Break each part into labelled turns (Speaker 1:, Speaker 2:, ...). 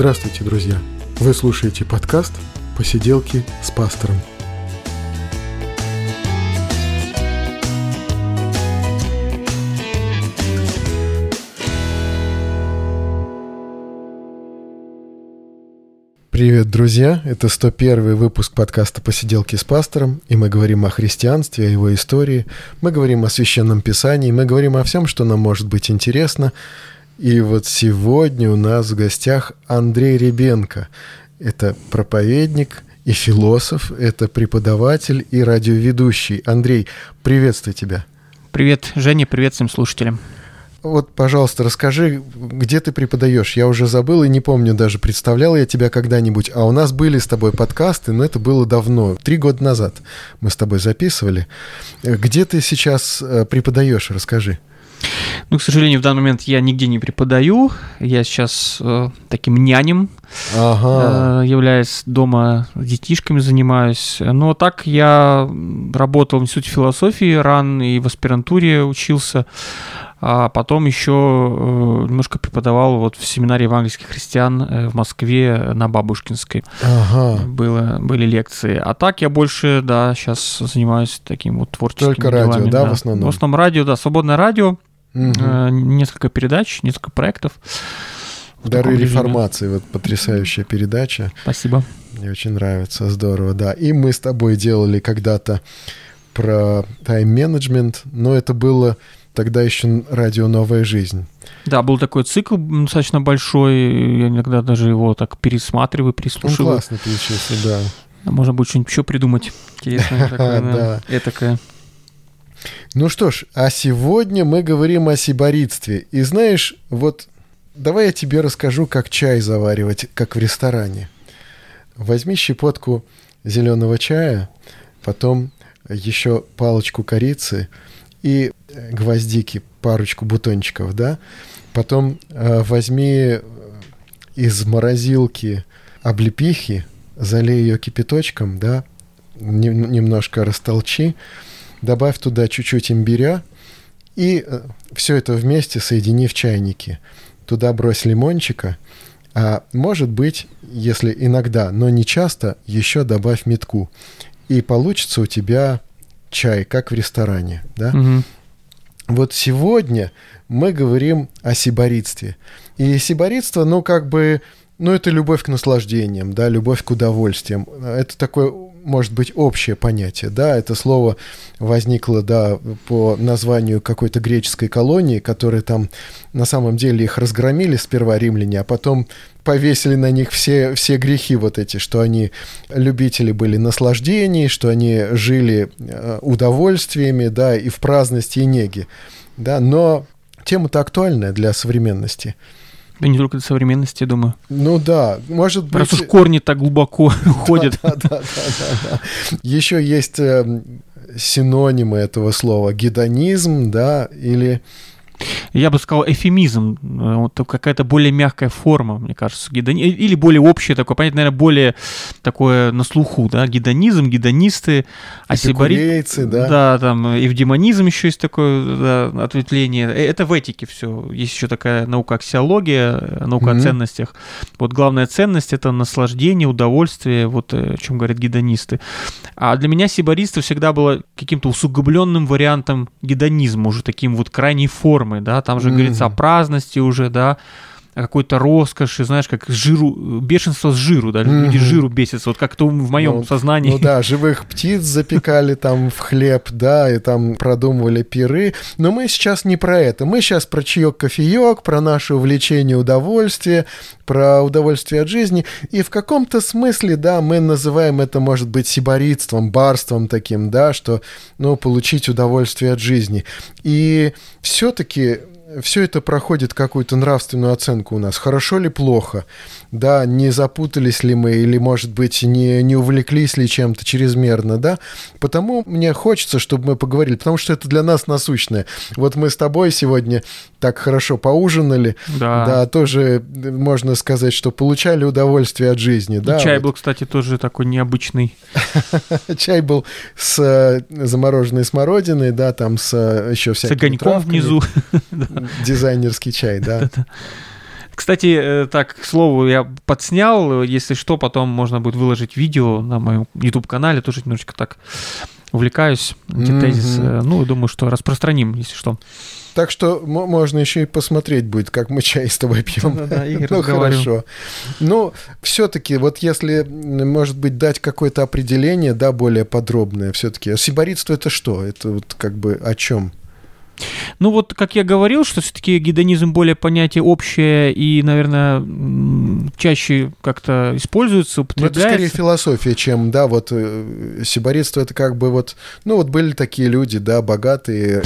Speaker 1: Здравствуйте, друзья! Вы слушаете подкаст «Посиделки с пастором». Привет, друзья! Это 101 выпуск подкаста «Посиделки с пастором», и мы говорим о христианстве, о его истории, мы говорим о Священном Писании, мы говорим о всем, что нам может быть интересно. И вот сегодня у нас в гостях Андрей Ребенко. Это проповедник и философ, это преподаватель и радиоведущий. Андрей, приветствую тебя.
Speaker 2: Привет, Женя, привет всем слушателям.
Speaker 1: Вот, пожалуйста, расскажи, где ты преподаешь? Я уже забыл и не помню даже, представлял я тебя когда-нибудь. А у нас были с тобой подкасты, но это было давно, три года назад мы с тобой записывали. Где ты сейчас э, преподаешь? Расскажи.
Speaker 2: Ну, к сожалению, в данный момент я нигде не преподаю. Я сейчас э, таким нянем ага. э, являюсь дома детишками занимаюсь. Но так я работал в институте философии ран и в аспирантуре учился. А потом еще э, немножко преподавал вот в семинаре евангельских христиан э, в Москве на Бабушкинской. Ага. Было, были лекции. А так я больше, да, сейчас занимаюсь таким вот творческим
Speaker 1: Только делами, радио, да, да, в основном?
Speaker 2: В основном радио, да, свободное радио. Угу. Несколько передач, несколько проектов.
Speaker 1: Дары реформации, вот потрясающая передача.
Speaker 2: Спасибо.
Speaker 1: Мне очень нравится, здорово, да. И мы с тобой делали когда-то про тайм-менеджмент, но это было тогда еще радио «Новая жизнь».
Speaker 2: Да, был такой цикл достаточно большой, я иногда даже его так пересматриваю, переслушиваю.
Speaker 1: Он классно получился, да.
Speaker 2: Можно будет что-нибудь еще придумать интересное такое, да. этакое.
Speaker 1: Ну что ж, а сегодня мы говорим о сиборитстве. И знаешь, вот давай я тебе расскажу, как чай заваривать, как в ресторане. Возьми щепотку зеленого чая, потом еще палочку корицы и гвоздики, парочку бутончиков, да. Потом э, возьми из морозилки облепихи, залей ее кипяточком, да, немножко растолчи, добавь туда чуть-чуть имбиря и э, все это вместе соедини в чайнике. Туда брось лимончика, а может быть, если иногда, но не часто, еще добавь метку. И получится у тебя чай, как в ресторане, да? Угу. Вот сегодня мы говорим о сиборитстве. И сиборитство, ну, как бы, ну, это любовь к наслаждениям, да, любовь к удовольствиям. Это такое может быть общее понятие, да, это слово возникло, да, по названию какой-то греческой колонии, которые там на самом деле их разгромили сперва римляне, а потом повесили на них все, все грехи вот эти, что они любители были наслаждений, что они жили э, удовольствиями, да, и в праздности и неге, да, но тема-то актуальная для современности.
Speaker 2: Да не только для современности, я думаю.
Speaker 1: Ну да, может быть...
Speaker 2: Раз уж корни так глубоко уходят.
Speaker 1: Да, да, да, да, Еще есть э, синонимы этого слова. Гедонизм, да, или
Speaker 2: я бы сказал, эфемизм, э, вот какая-то более мягкая форма, мне кажется, гедони... или более общее такое, понятно, наверное, более такое на слуху, да, гедонизм, гедонисты,
Speaker 1: асибарит... да?
Speaker 2: Да, там, эвдемонизм еще есть такое да, ответвление, э, это в этике все, есть еще такая наука аксиология, э, наука mm-hmm. о ценностях, вот главная ценность — это наслаждение, удовольствие, вот о чем говорят гедонисты, а для меня сибаристство всегда было каким-то усугубленным вариантом гедонизма, уже таким вот крайней формой, формы, да, там же mm-hmm. говорится о праздности уже, да, какой-то роскоши, знаешь, как жиру, бешенство с жиру, да, mm-hmm. люди жиру бесятся, вот как-то в моем ну, сознании.
Speaker 1: Ну да, живых птиц запекали там в хлеб, да, и там продумывали пиры, но мы сейчас не про это, мы сейчас про чаек-кофеек, про наше увлечение удовольствие, про удовольствие от жизни, и в каком-то смысле, да, мы называем это, может быть, сиборитством, барством таким, да, что, ну, получить удовольствие от жизни. И все-таки все это проходит какую-то нравственную оценку у нас. Хорошо ли, плохо? Да, не запутались ли мы или, может быть, не, не увлеклись ли чем-то чрезмерно, да? Потому мне хочется, чтобы мы поговорили, потому что это для нас насущное. Вот мы с тобой сегодня так хорошо поужинали, да, да тоже можно сказать, что получали удовольствие от жизни, И да?
Speaker 2: чай вот. был, кстати, тоже такой необычный.
Speaker 1: Чай был с э, замороженной смородиной, да, там с э, еще всякими
Speaker 2: С огоньком внизу.
Speaker 1: Дизайнерский чай, да.
Speaker 2: Кстати, так, к слову, я подснял, если что, потом можно будет выложить видео на моем YouTube-канале, тоже немножечко так увлекаюсь, антитезис. Mm-hmm. Ну, думаю, что распространим, если что.
Speaker 1: Так что можно еще и посмотреть будет, как мы чай с тобой пьем. Да, да, Игорь, ну, хорошо. Ну, все-таки, вот если, может быть, дать какое-то определение, да, более подробное, все-таки. Сибаритство это что? Это вот как бы о чем?
Speaker 2: Ну вот, как я говорил, что все-таки гедонизм более понятие общее и, наверное, чаще как-то используется, употребляется.
Speaker 1: Но это скорее философия, чем, да, вот э, сиборитство это как бы вот, ну вот были такие люди, да, богатые,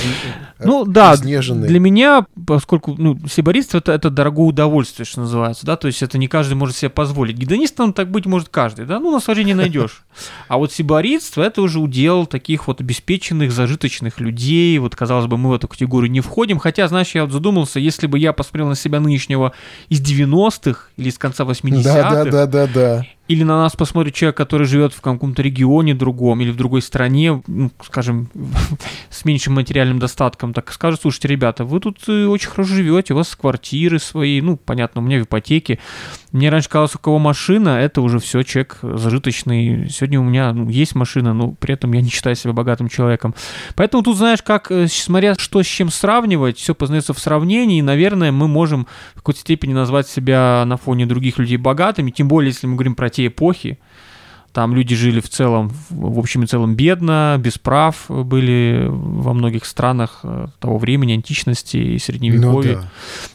Speaker 2: э, Ну да, изнеженные. для меня, поскольку, ну, сиборитство это, это дорогое удовольствие, что называется, да, то есть это не каждый может себе позволить. Гедонистом так быть может каждый, да, ну наслаждение найдешь. А вот сиборитство это уже удел таких вот обеспеченных, зажиточных людей, вот казалось бы, мы вот эту категорию не входим. Хотя, знаешь, я вот задумался, если бы я посмотрел на себя нынешнего из 90-х или из конца 80-х,
Speaker 1: да, да, да, да, да.
Speaker 2: Или на нас посмотрит человек, который живет в каком-то регионе другом или в другой стране, ну, скажем, с меньшим материальным достатком, так скажет, слушайте, ребята, вы тут э, очень хорошо живете, у вас квартиры свои, ну, понятно, у меня в ипотеке. Мне раньше казалось, у кого машина, это уже все, человек зажиточный. Сегодня у меня ну, есть машина, но при этом я не считаю себя богатым человеком. Поэтому тут, знаешь, как, э, смотря что с чем сравнивать, все познается в сравнении, и, наверное, мы можем в какой-то степени назвать себя на фоне других людей богатыми, тем более, если мы говорим про те эпохи. Там люди жили в целом, в общем и целом, бедно, без прав были во многих странах э, того времени, античности и средневековья. Ну, да.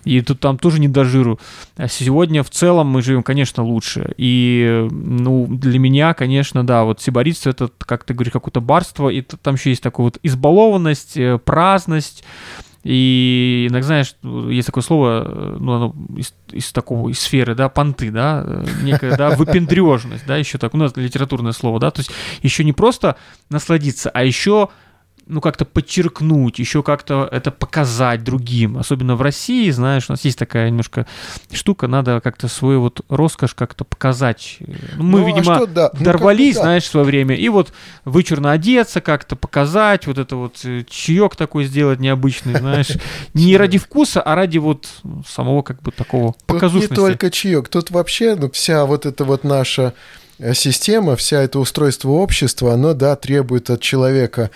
Speaker 2: И тут там тоже не до жиру. А сегодня в целом мы живем, конечно, лучше. И, ну, для меня, конечно, да, вот сибаритство это, как ты говоришь, какое-то барство, и там еще есть такая вот избалованность, э, праздность, и иногда, знаешь, есть такое слово, э, ну, оно из, из такого, из сферы, да, понты, да, э, некая, да, выпендрежность, да, еще так, у нас литературное слово, да, то есть еще не просто насладиться, а еще ну, как-то подчеркнуть, еще как-то это показать другим. Особенно в России, знаешь, у нас есть такая немножко штука, надо как-то свою вот роскошь как-то показать. Ну, мы, ну, а видимо, а что, да. Ну, дорвались, ну, знаешь, в свое время, и вот вычурно одеться, как-то показать, вот это вот э, чаек такой сделать необычный, знаешь, не ради вкуса, а ради вот самого как бы такого показушности.
Speaker 1: не только чаек, тут вообще ну, вся вот эта вот наша э, система, вся это устройство общества, оно, да, требует от человека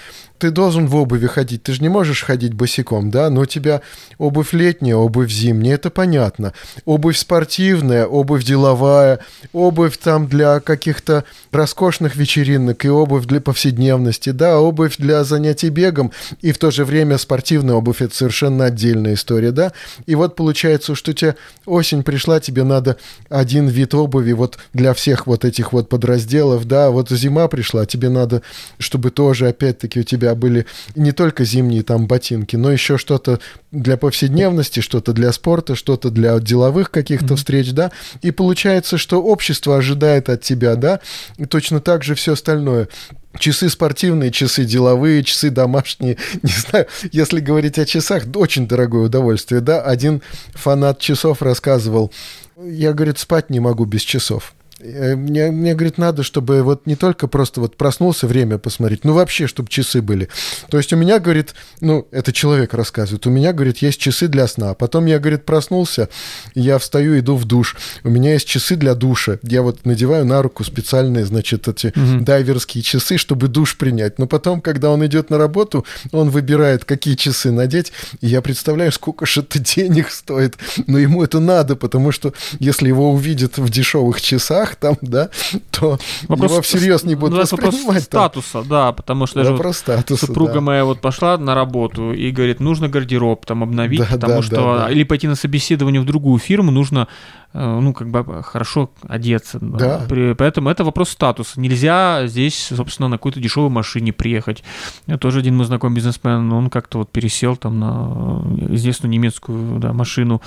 Speaker 1: ты должен в обуви ходить, ты же не можешь ходить босиком, да, но у тебя обувь летняя, обувь зимняя, это понятно. Обувь спортивная, обувь деловая, обувь там для каких-то роскошных вечеринок и обувь для повседневности, да, обувь для занятий бегом и в то же время спортивная обувь, это совершенно отдельная история, да. И вот получается, что у тебя осень пришла, тебе надо один вид обуви вот для всех вот этих вот подразделов, да, вот зима пришла, тебе надо, чтобы тоже опять-таки у тебя были не только зимние там ботинки, но еще что-то для повседневности, что-то для спорта, что-то для деловых каких-то mm-hmm. встреч, да, и получается, что общество ожидает от тебя, да, и точно так же все остальное. Часы спортивные, часы деловые, часы домашние. Не знаю, если говорить о часах, очень дорогое удовольствие, да. Один фанат часов рассказывал, я, говорит, спать не могу без часов. Э, мне, мне, говорит, надо, чтобы вот не только просто вот проснулся, время посмотреть, ну вообще, чтобы часы были. То есть у меня, говорит, ну, это человек рассказывает, у меня, говорит, есть часы для сна. Потом я, говорит, проснулся, я встаю, иду в душ. У меня есть часы для душа. Я вот надеваю на руку специальные, значит, эти угу. дайверские часы, чтобы душ принять. Но потом, когда он идет на работу, он выбирает, какие часы надеть. И я представляю, сколько же это денег стоит. Но ему это надо, потому что если его увидят в дешевых часах, там, да, то вопрос, его всерьез не будут воспринимать. Вопрос
Speaker 2: статуса, да, потому что вопрос статуса, супруга да. моя вот пошла на работу и говорит, нужно гардероб там обновить, да, потому да, что... Да, да. Или пойти на собеседование в другую фирму, нужно ну, как бы хорошо одеться. Да. Поэтому это вопрос статуса. Нельзя здесь, собственно, на какой-то дешевой машине приехать. Я тоже один мой знакомый бизнесмен, он как-то вот пересел там на известную немецкую да, машину.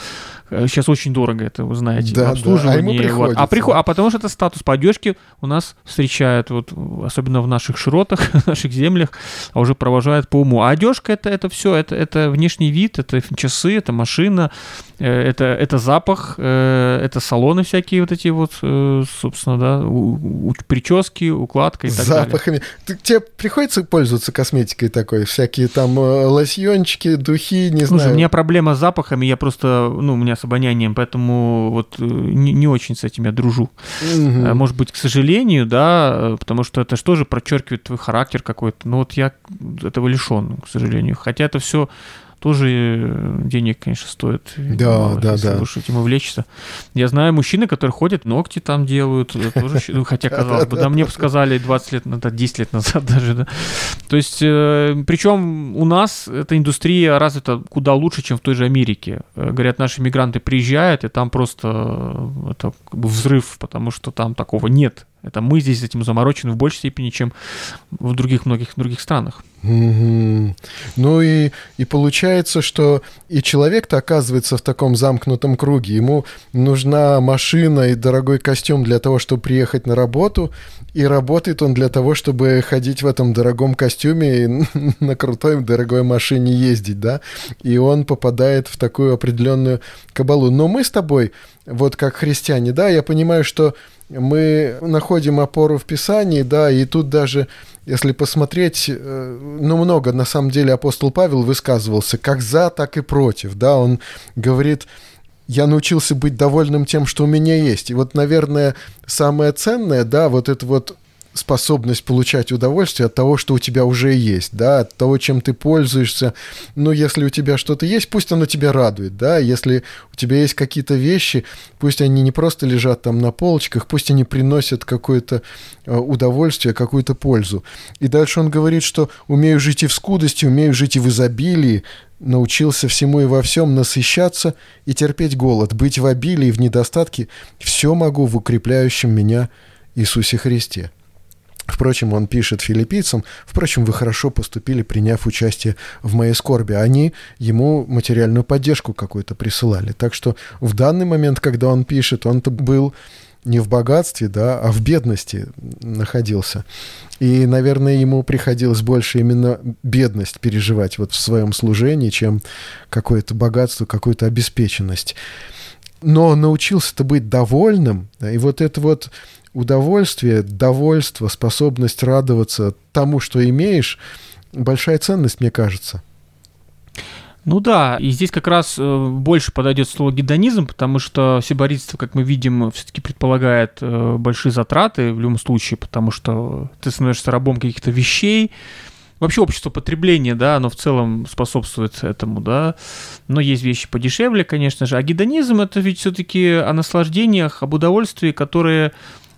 Speaker 2: Сейчас очень дорого это, вы знаете, да, обслуживание. Да. А, ему вот. а, приход... а потом потому что это статус. По одежке у нас встречают, вот, особенно в наших широтах, в наших землях, а уже провожают по уму. А одежка это, это все, это, это внешний вид, это часы, это машина, э, это, это запах, э, это салоны всякие вот эти вот, э, собственно, да, у, у, прически, укладка и так
Speaker 1: Запахами.
Speaker 2: далее.
Speaker 1: Ты, тебе приходится пользоваться косметикой такой? Всякие там лосьончики, духи, не Слушай, знаю.
Speaker 2: у меня проблема с запахами, я просто, ну, у меня с обонянием, поэтому вот не, не очень с этим я дружу. Угу. Может быть, к сожалению, да, потому что это же тоже подчеркивает твой характер какой-то. Но вот я этого лишен, к сожалению. Хотя это все тоже э, денег, конечно, стоит.
Speaker 1: Да, мало, да,
Speaker 2: если
Speaker 1: да.
Speaker 2: уж этим увлечься. Я знаю мужчины, которые ходят, ногти там делают, э, тоже, ну, хотя, казалось бы, да, мне сказали 20 лет назад, 10 лет назад даже, да. То есть, э, причем у нас эта индустрия развита куда лучше, чем в той же Америке. Говорят, наши мигранты приезжают, и там просто это как бы взрыв, потому что там такого нет. Это мы здесь этим заморочены в большей степени, чем в других многих других странах.
Speaker 1: Mm-hmm. Ну и, и получается, что и человек-то оказывается в таком замкнутом круге. Ему нужна машина и дорогой костюм для того, чтобы приехать на работу, и работает он для того, чтобы ходить в этом дорогом костюме и на крутой дорогой машине ездить, да? И он попадает в такую определенную кабалу. Но мы с тобой, вот как христиане, да, я понимаю, что мы находим опору в Писании, да, и тут даже, если посмотреть, э, ну, много, на самом деле, апостол Павел высказывался как за, так и против, да, он говорит, я научился быть довольным тем, что у меня есть. И вот, наверное, самое ценное, да, вот это вот способность получать удовольствие от того, что у тебя уже есть, да, от того, чем ты пользуешься. Ну, если у тебя что-то есть, пусть оно тебя радует, да, если у тебя есть какие-то вещи, пусть они не просто лежат там на полочках, пусть они приносят какое-то э, удовольствие, какую-то пользу. И дальше он говорит, что умею жить и в скудости, умею жить и в изобилии, научился всему и во всем насыщаться и терпеть голод, быть в обилии, в недостатке, все могу в укрепляющем меня Иисусе Христе. Впрочем, он пишет филиппийцам, впрочем, вы хорошо поступили, приняв участие в моей скорби. Они ему материальную поддержку какую-то присылали. Так что в данный момент, когда он пишет, он-то был не в богатстве, да, а в бедности находился. И, наверное, ему приходилось больше именно бедность переживать вот в своем служении, чем какое-то богатство, какую-то обеспеченность. Но научился-то быть довольным, и вот это вот удовольствие, довольство, способность радоваться тому, что имеешь, большая ценность, мне кажется.
Speaker 2: Ну да, и здесь как раз э, больше подойдет слово гедонизм, потому что сиборитство, как мы видим, все-таки предполагает э, большие затраты в любом случае, потому что ты становишься рабом каких-то вещей, Вообще общество потребления, да, оно в целом способствует этому, да. Но есть вещи подешевле, конечно же. А гедонизм это ведь все-таки о наслаждениях, об удовольствии, которые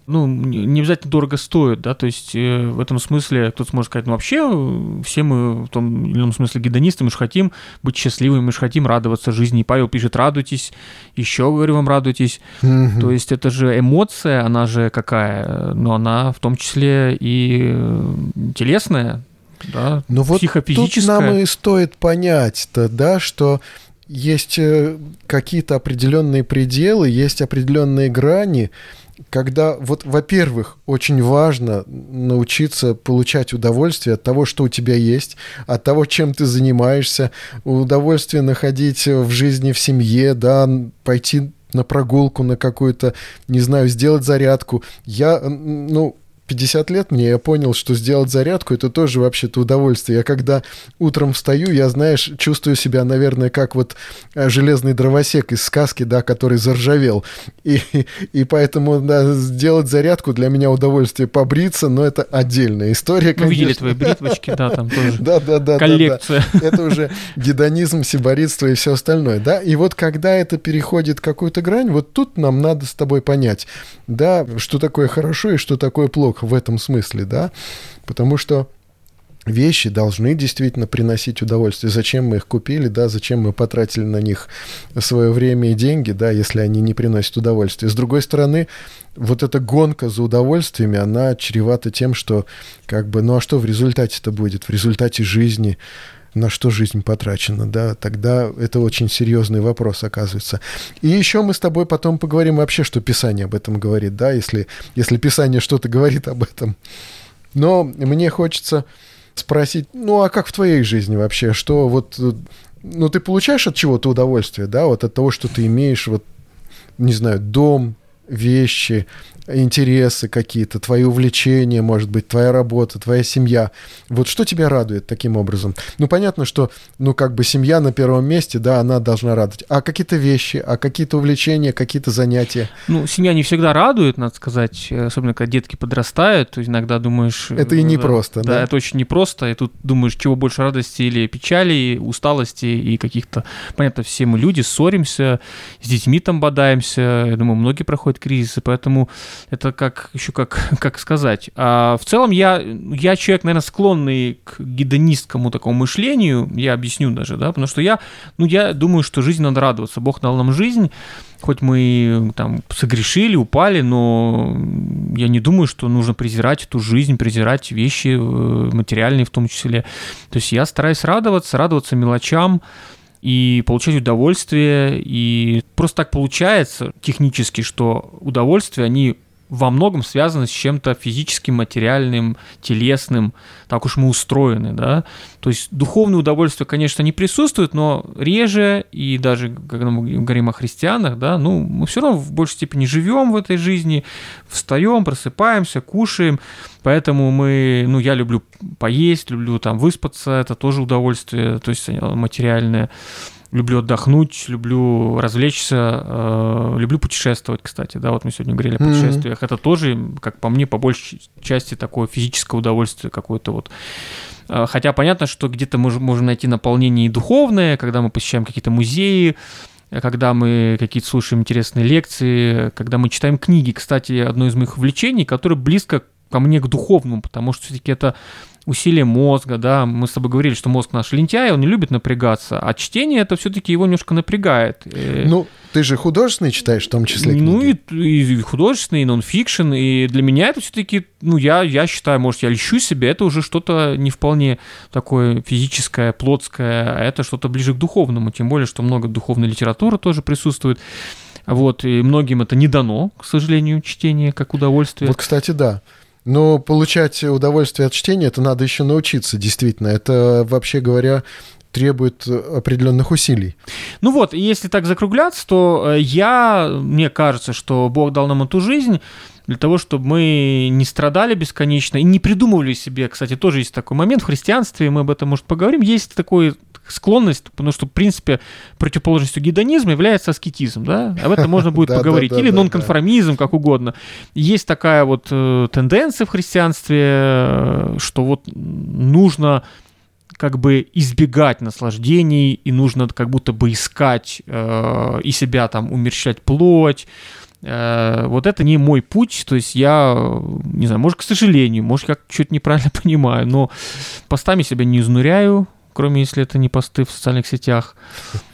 Speaker 2: ну, не обязательно дорого стоит, да, то есть э, в этом смысле кто-то сможет сказать, ну, вообще э, все мы в том или ином смысле гедонисты, мы же хотим быть счастливыми, мы же хотим радоваться жизни. И Павел пишет, радуйтесь, еще, говорю вам, радуйтесь. Mm-hmm. То есть это же эмоция, она же какая? Но она в том числе и э, телесная, да,
Speaker 1: ну, вот тут нам и стоит понять-то, да, что есть э, какие-то определенные пределы, есть определенные грани, когда вот, во-первых, очень важно научиться получать удовольствие от того, что у тебя есть, от того, чем ты занимаешься, удовольствие находить в жизни, в семье, да, пойти на прогулку на какую-то, не знаю, сделать зарядку. Я, ну, 50 лет мне, я понял, что сделать зарядку это тоже вообще-то удовольствие. Я когда утром встаю, я, знаешь, чувствую себя, наверное, как вот э, железный дровосек из сказки, да, который заржавел. И, и поэтому, да, сделать зарядку для меня удовольствие побриться, но это отдельная история,
Speaker 2: конечно. Мы видели твои бритвочки, да, там тоже.
Speaker 1: Да, да, да.
Speaker 2: Коллекция.
Speaker 1: Это уже гедонизм, сиборитство и все остальное, да. И вот когда это переходит какую-то грань, вот тут нам надо с тобой понять, да, что такое хорошо и что такое плохо в этом смысле, да, потому что вещи должны действительно приносить удовольствие. Зачем мы их купили, да, зачем мы потратили на них свое время и деньги, да, если они не приносят удовольствия. С другой стороны, вот эта гонка за удовольствиями, она чревата тем, что как бы, ну а что в результате это будет? В результате жизни на что жизнь потрачена, да, тогда это очень серьезный вопрос оказывается. И еще мы с тобой потом поговорим вообще, что Писание об этом говорит, да, если, если Писание что-то говорит об этом. Но мне хочется спросить, ну а как в твоей жизни вообще, что вот, ну ты получаешь от чего-то удовольствие, да, вот от того, что ты имеешь, вот, не знаю, дом, вещи, интересы какие-то, твои увлечения, может быть, твоя работа, твоя семья. Вот что тебя радует таким образом? Ну, понятно, что, ну, как бы семья на первом месте, да, она должна радовать. А какие-то вещи, а какие-то увлечения, какие-то занятия?
Speaker 2: Ну, семья не всегда радует, надо сказать, особенно когда детки подрастают, то иногда думаешь...
Speaker 1: Это и непросто,
Speaker 2: да? Да, это очень непросто, и тут думаешь, чего больше радости или печали, усталости и каких-то... Понятно, все мы люди, ссоримся, с детьми там бодаемся, я думаю, многие проходят кризисы, поэтому это как еще как, как сказать. А в целом я, я человек, наверное, склонный к гедонистскому такому мышлению, я объясню даже, да, потому что я, ну, я думаю, что жизнь надо радоваться. Бог дал нам жизнь, хоть мы там согрешили, упали, но я не думаю, что нужно презирать эту жизнь, презирать вещи э, материальные в том числе. То есть я стараюсь радоваться, радоваться мелочам, и получать удовольствие. И просто так получается технически, что удовольствие, они во многом связано с чем-то физическим, материальным, телесным. Так уж мы устроены, да. То есть духовное удовольствие, конечно, не присутствует, но реже, и даже когда мы говорим о христианах, да, ну, мы все равно в большей степени живем в этой жизни, встаем, просыпаемся, кушаем, поэтому мы, ну, я люблю поесть, люблю там выспаться, это тоже удовольствие, то есть материальное люблю отдохнуть, люблю развлечься, э, люблю путешествовать, кстати, да, вот мы сегодня говорили о путешествиях. Mm-hmm. Это тоже, как по мне, по большей части такое физическое удовольствие какое-то вот. Э, хотя понятно, что где-то мы можем найти наполнение и духовное, когда мы посещаем какие-то музеи, когда мы какие-то слушаем интересные лекции, когда мы читаем книги. Кстати, одно из моих увлечений, которое близко ко мне к духовному, потому что все-таки это усилие мозга, да, мы с тобой говорили, что мозг наш лентяй, он не любит напрягаться, а чтение это все-таки его немножко напрягает.
Speaker 1: Э, ну, ты же художественный читаешь в том числе
Speaker 2: книги. Ну, и, и художественный, и нонфикшн, и для меня это все-таки, ну, я, я считаю, может, я льщу себе, это уже что-то не вполне такое физическое, плотское, а это что-то ближе к духовному, тем более, что много духовной литературы тоже присутствует. Вот, и многим это не дано, к сожалению, чтение как удовольствие.
Speaker 1: Вот, кстати, да. Но получать удовольствие от чтения, это надо еще научиться, действительно. Это, вообще говоря, требует определенных усилий.
Speaker 2: Ну вот, если так закругляться, то э, я, мне кажется, что Бог дал нам эту жизнь для того, чтобы мы не страдали бесконечно и не придумывали себе, кстати, тоже есть такой момент в христианстве, мы об этом, может, поговорим, есть такой склонность, потому что, в принципе, противоположностью гедонизма является аскетизм, да, об этом можно будет поговорить, или нонконформизм, как угодно. Есть такая вот э, тенденция в христианстве, э, что вот нужно как бы избегать наслаждений, и нужно как будто бы искать э, и себя там умерщвлять плоть, вот это не мой путь, то есть я, не знаю, может, к сожалению, может, как что-то неправильно понимаю, но постами себя не изнуряю, кроме если это не посты в социальных сетях.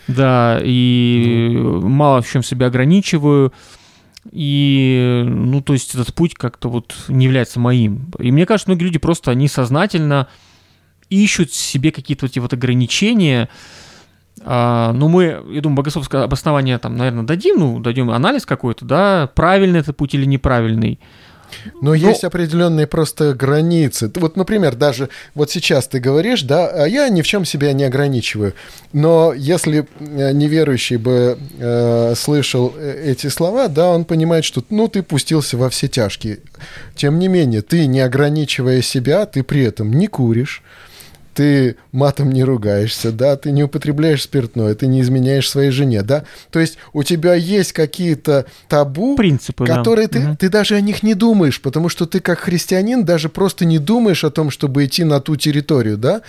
Speaker 2: Да, и ну. мало в чем себя ограничиваю. И, ну, то есть этот путь как-то вот не является моим. И мне кажется, многие люди просто, они сознательно ищут себе какие-то вот эти вот ограничения. А, ну, мы, я думаю, богословское обоснование там, наверное, дадим, ну, дадим анализ какой-то, да, правильный это путь или неправильный.
Speaker 1: Но, Но есть определенные просто границы. Вот, например, даже вот сейчас ты говоришь, да, а я ни в чем себя не ограничиваю. Но если э, неверующий бы э, слышал э, эти слова, да, он понимает, что ну ты пустился во все тяжкие. Тем не менее, ты не ограничивая себя, ты при этом не куришь, ты матом не ругаешься, да, ты не употребляешь спиртное, ты не изменяешь своей жене, да. То есть у тебя есть какие-то табу,
Speaker 2: Принципы,
Speaker 1: которые
Speaker 2: да.
Speaker 1: ты, угу. ты даже о них не думаешь, потому что ты как христианин даже просто не думаешь о том, чтобы идти на ту территорию, да.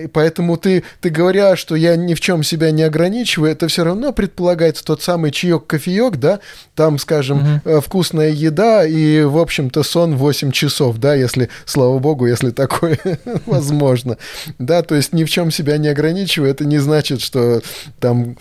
Speaker 1: И поэтому ты, ты говоря, что я ни в чем себя не ограничиваю, это все равно предполагается тот самый чаек, кофеек, да, там, скажем, угу. вкусная еда и, в общем-то, сон 8 часов, да, если, слава богу, если такое возможно. Да, то есть ни в чем себя не ограничиваю, это не значит, что там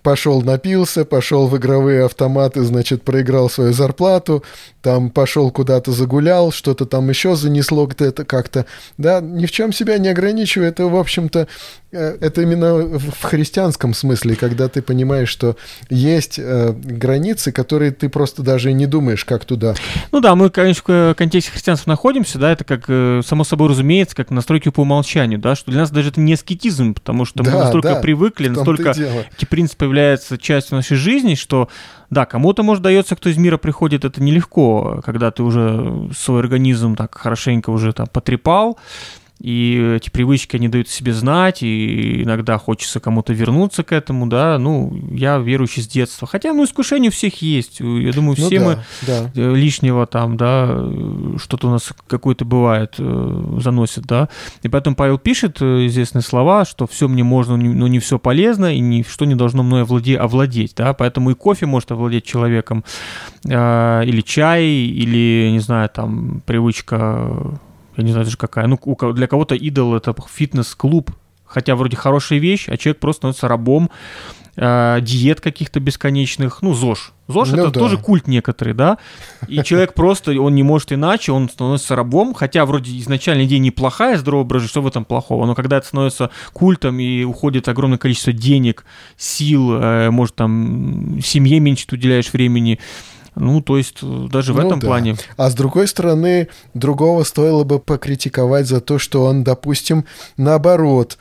Speaker 1: пошел напился, пошел в игровые автоматы, значит, проиграл свою зарплату, там пошел куда-то загулял, что-то там еще занесло где-то как-то, да, ни в чем себя не ограничивая, это, в общем-то, э, это именно в христианском смысле, когда ты понимаешь, что есть э, границы, которые ты просто даже не думаешь, как туда.
Speaker 2: Ну да, мы, конечно, в контексте христианства находимся, да, это как, э, само собой разумеется, как настройки по умолчанию, да, что для нас даже это не аскетизм, потому что да, мы настолько да, привыкли, настолько эти принципы являются частью нашей жизни, что да, кому-то, может, дается, кто из мира приходит, это нелегко, когда ты уже свой организм так хорошенько уже там потрепал, и эти привычки, они дают себе знать, и иногда хочется кому-то вернуться к этому, да, ну, я верующий с детства. Хотя, ну, искушение у всех есть, я думаю, ну все ну, да, мы да. Э, лишнего там, да, что-то у нас какое-то бывает, э, заносит, да, и поэтому Павел пишет э, известные слова, что все мне можно, но не все полезно, и ничто не должно мной овладеть, овладеть, да, поэтому и кофе может овладеть человеком, или чай, или, не знаю, там, привычка я не знаю даже какая, ну, для кого-то идол это фитнес-клуб, хотя вроде хорошая вещь, а человек просто становится рабом э, диет каких-то бесконечных, ну, ЗОЖ. ЗОЖ ну, это да. тоже культ некоторый, да, и человек просто, он не может иначе, он становится рабом, хотя вроде изначально идея неплохая, здоровый образ что в этом плохого, но когда это становится культом и уходит огромное количество денег, сил, э, может, там, семье меньше ты уделяешь времени, ну, то есть э, даже в ну, этом да. плане.
Speaker 1: А с другой стороны, другого стоило бы покритиковать за то, что он, допустим, наоборот,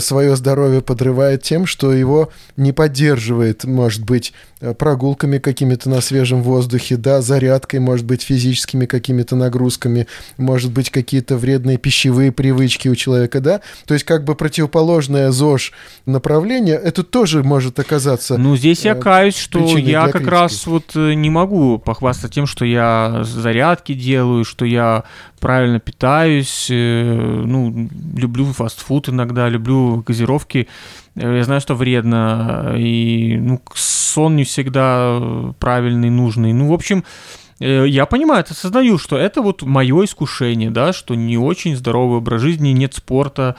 Speaker 1: свое здоровье подрывает тем, что его не поддерживает, может быть, э, прогулками какими-то на свежем воздухе, да, зарядкой, может быть, физическими какими-то нагрузками, может быть, какие-то вредные пищевые привычки у человека, да, то есть как бы противоположное ЗОЖ направление, это тоже может оказаться...
Speaker 2: Ну, здесь я э, каюсь, что я как раз вот не могу похвастаться тем, что я зарядки делаю, что я правильно питаюсь, ну, люблю фастфуд иногда, люблю люблю газировки. Э, я знаю, что вредно, и ну, сон не всегда правильный, нужный. Ну, в общем, э, я понимаю, это осознаю, что это вот мое искушение, да, что не очень здоровый образ жизни, нет спорта,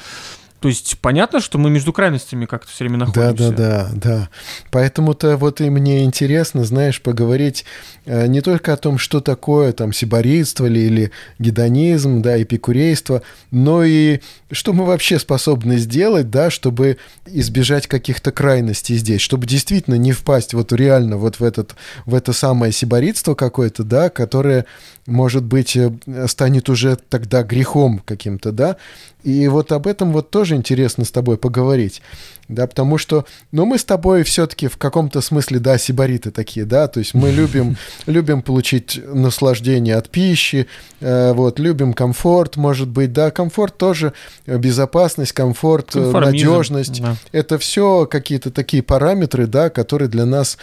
Speaker 2: то есть понятно, что мы между крайностями как-то все время находимся.
Speaker 1: Да, да, да, да. Поэтому-то вот и мне интересно, знаешь, поговорить э, не только о том, что такое там сиборейство или, или гедонизм, да, эпикурейство, но и что мы вообще способны сделать, да, чтобы избежать каких-то крайностей здесь, чтобы действительно не впасть вот реально вот в, этот, в это самое сиборитство какое-то, да, которое, может быть, э, станет уже тогда грехом каким-то, да, и вот об этом вот тоже интересно с тобой поговорить, да, потому что, ну, мы с тобой все-таки в каком-то смысле, да, сибариты такие, да, то есть мы любим, любим получить наслаждение от пищи, э, вот, любим комфорт, может быть, да, комфорт тоже, безопасность, комфорт, э, надежность, да. это все какие-то такие параметры, да, которые для нас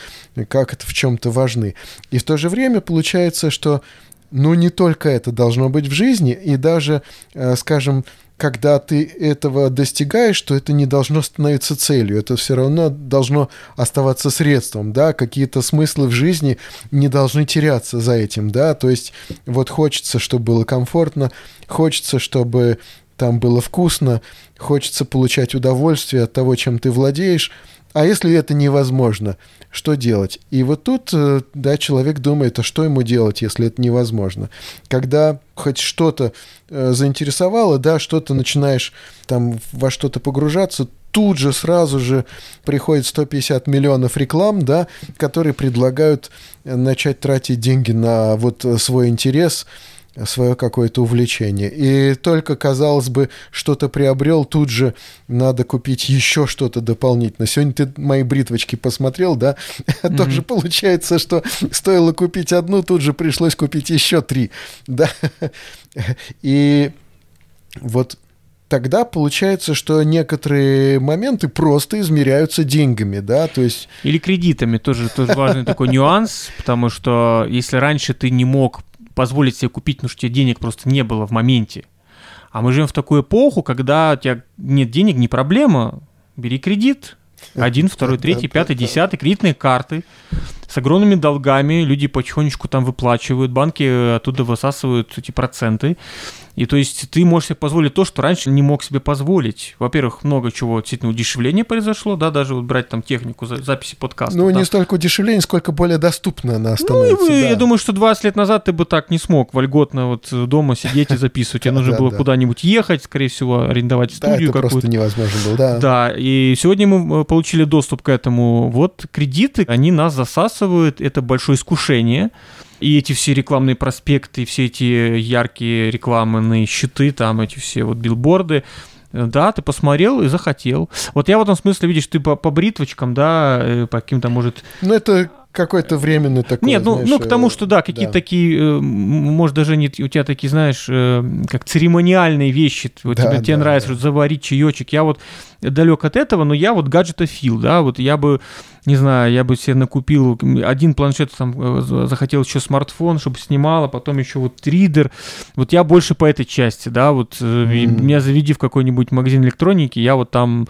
Speaker 1: как это в чем-то важны. И в то же время получается, что ну, не только это должно быть в жизни, и даже, э, скажем, когда ты этого достигаешь, то это не должно становиться целью, это все равно должно оставаться средством, да, какие-то смыслы в жизни не должны теряться за этим, да, то есть вот хочется, чтобы было комфортно, хочется, чтобы там было вкусно, хочется получать удовольствие от того, чем ты владеешь, а если это невозможно, что делать? И вот тут, э, да, человек думает, а что ему делать, если это невозможно? Когда хоть что-то э, заинтересовало, да, что-то начинаешь там во что-то погружаться, тут же сразу же приходит 150 миллионов реклам, да, которые предлагают начать тратить деньги на вот свой интерес, свое какое-то увлечение. И только, казалось бы, что-то приобрел, тут же надо купить еще что-то дополнительно. Сегодня ты мои бритвочки посмотрел, да? Mm-hmm. Тоже получается, что стоило купить одну, тут же пришлось купить еще три, да? И вот тогда получается, что некоторые моменты просто измеряются деньгами, да, то есть...
Speaker 2: Или кредитами, тоже, тоже важный такой нюанс, потому что если раньше ты не мог позволить себе купить, потому что у тебя денег просто не было в моменте. А мы живем в такую эпоху, когда у тебя нет денег, не проблема, бери кредит, один, второй, третий, пятый, десятый, кредитные карты. С огромными долгами, люди потихонечку там выплачивают, банки оттуда высасывают эти проценты. И то есть ты можешь себе позволить то, что раньше не мог себе позволить. Во-первых, много чего действительно удешевление произошло, да, даже вот брать там технику записи подкаста.
Speaker 1: Ну,
Speaker 2: да.
Speaker 1: не столько удешевление, сколько более доступно она становится.
Speaker 2: Ну,
Speaker 1: да.
Speaker 2: я думаю, что 20 лет назад ты бы так не смог вольготно вот дома сидеть и записывать. Тебе нужно было куда-нибудь ехать, скорее всего, арендовать студию
Speaker 1: какую-то. просто невозможно было, да.
Speaker 2: Да, и сегодня мы э, получили доступ к этому. Вот кредиты, они нас засасывают, это большое искушение. И эти все рекламные проспекты, все эти яркие рекламные щиты, там эти все вот билборды, да, ты посмотрел и захотел. Вот я в этом смысле, видишь, ты по, по бритвочкам, да, э, по каким-то, может...
Speaker 1: Ну, это какой-то временный такой.
Speaker 2: Нет, ну,
Speaker 1: знаешь,
Speaker 2: ну к тому, что да, какие-то да. такие, э, может, даже не у тебя такие, знаешь, э, как церемониальные вещи. Вот да, тебе, да, тебе нравится да. заварить чаечек. Я вот далек от этого, но я вот гаджетофил, да, вот я бы не знаю, я бы себе накупил один планшет, там, э, захотел еще смартфон, чтобы снимал, а потом еще вот ридер. Вот я больше по этой части, да, вот mm-hmm. меня заведи в какой-нибудь магазин электроники, я вот там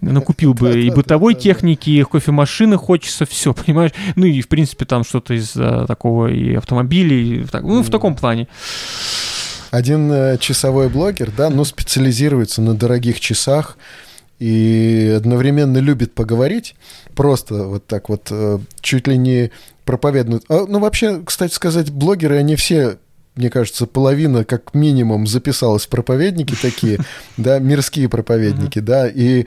Speaker 2: накупил бы и бытовой техники, и кофемашины хочется, все, понимаешь? Ну и, в принципе, там что-то из такого и автомобилей, ну, в таком плане.
Speaker 1: Один э, часовой блогер, да, ну, специализируется на дорогих часах, и одновременно любит поговорить, просто вот так вот, э, чуть ли не проповедует. А, ну, вообще, кстати сказать, блогеры, они все мне кажется, половина как минимум записалась проповедники такие, да, мирские проповедники, да, и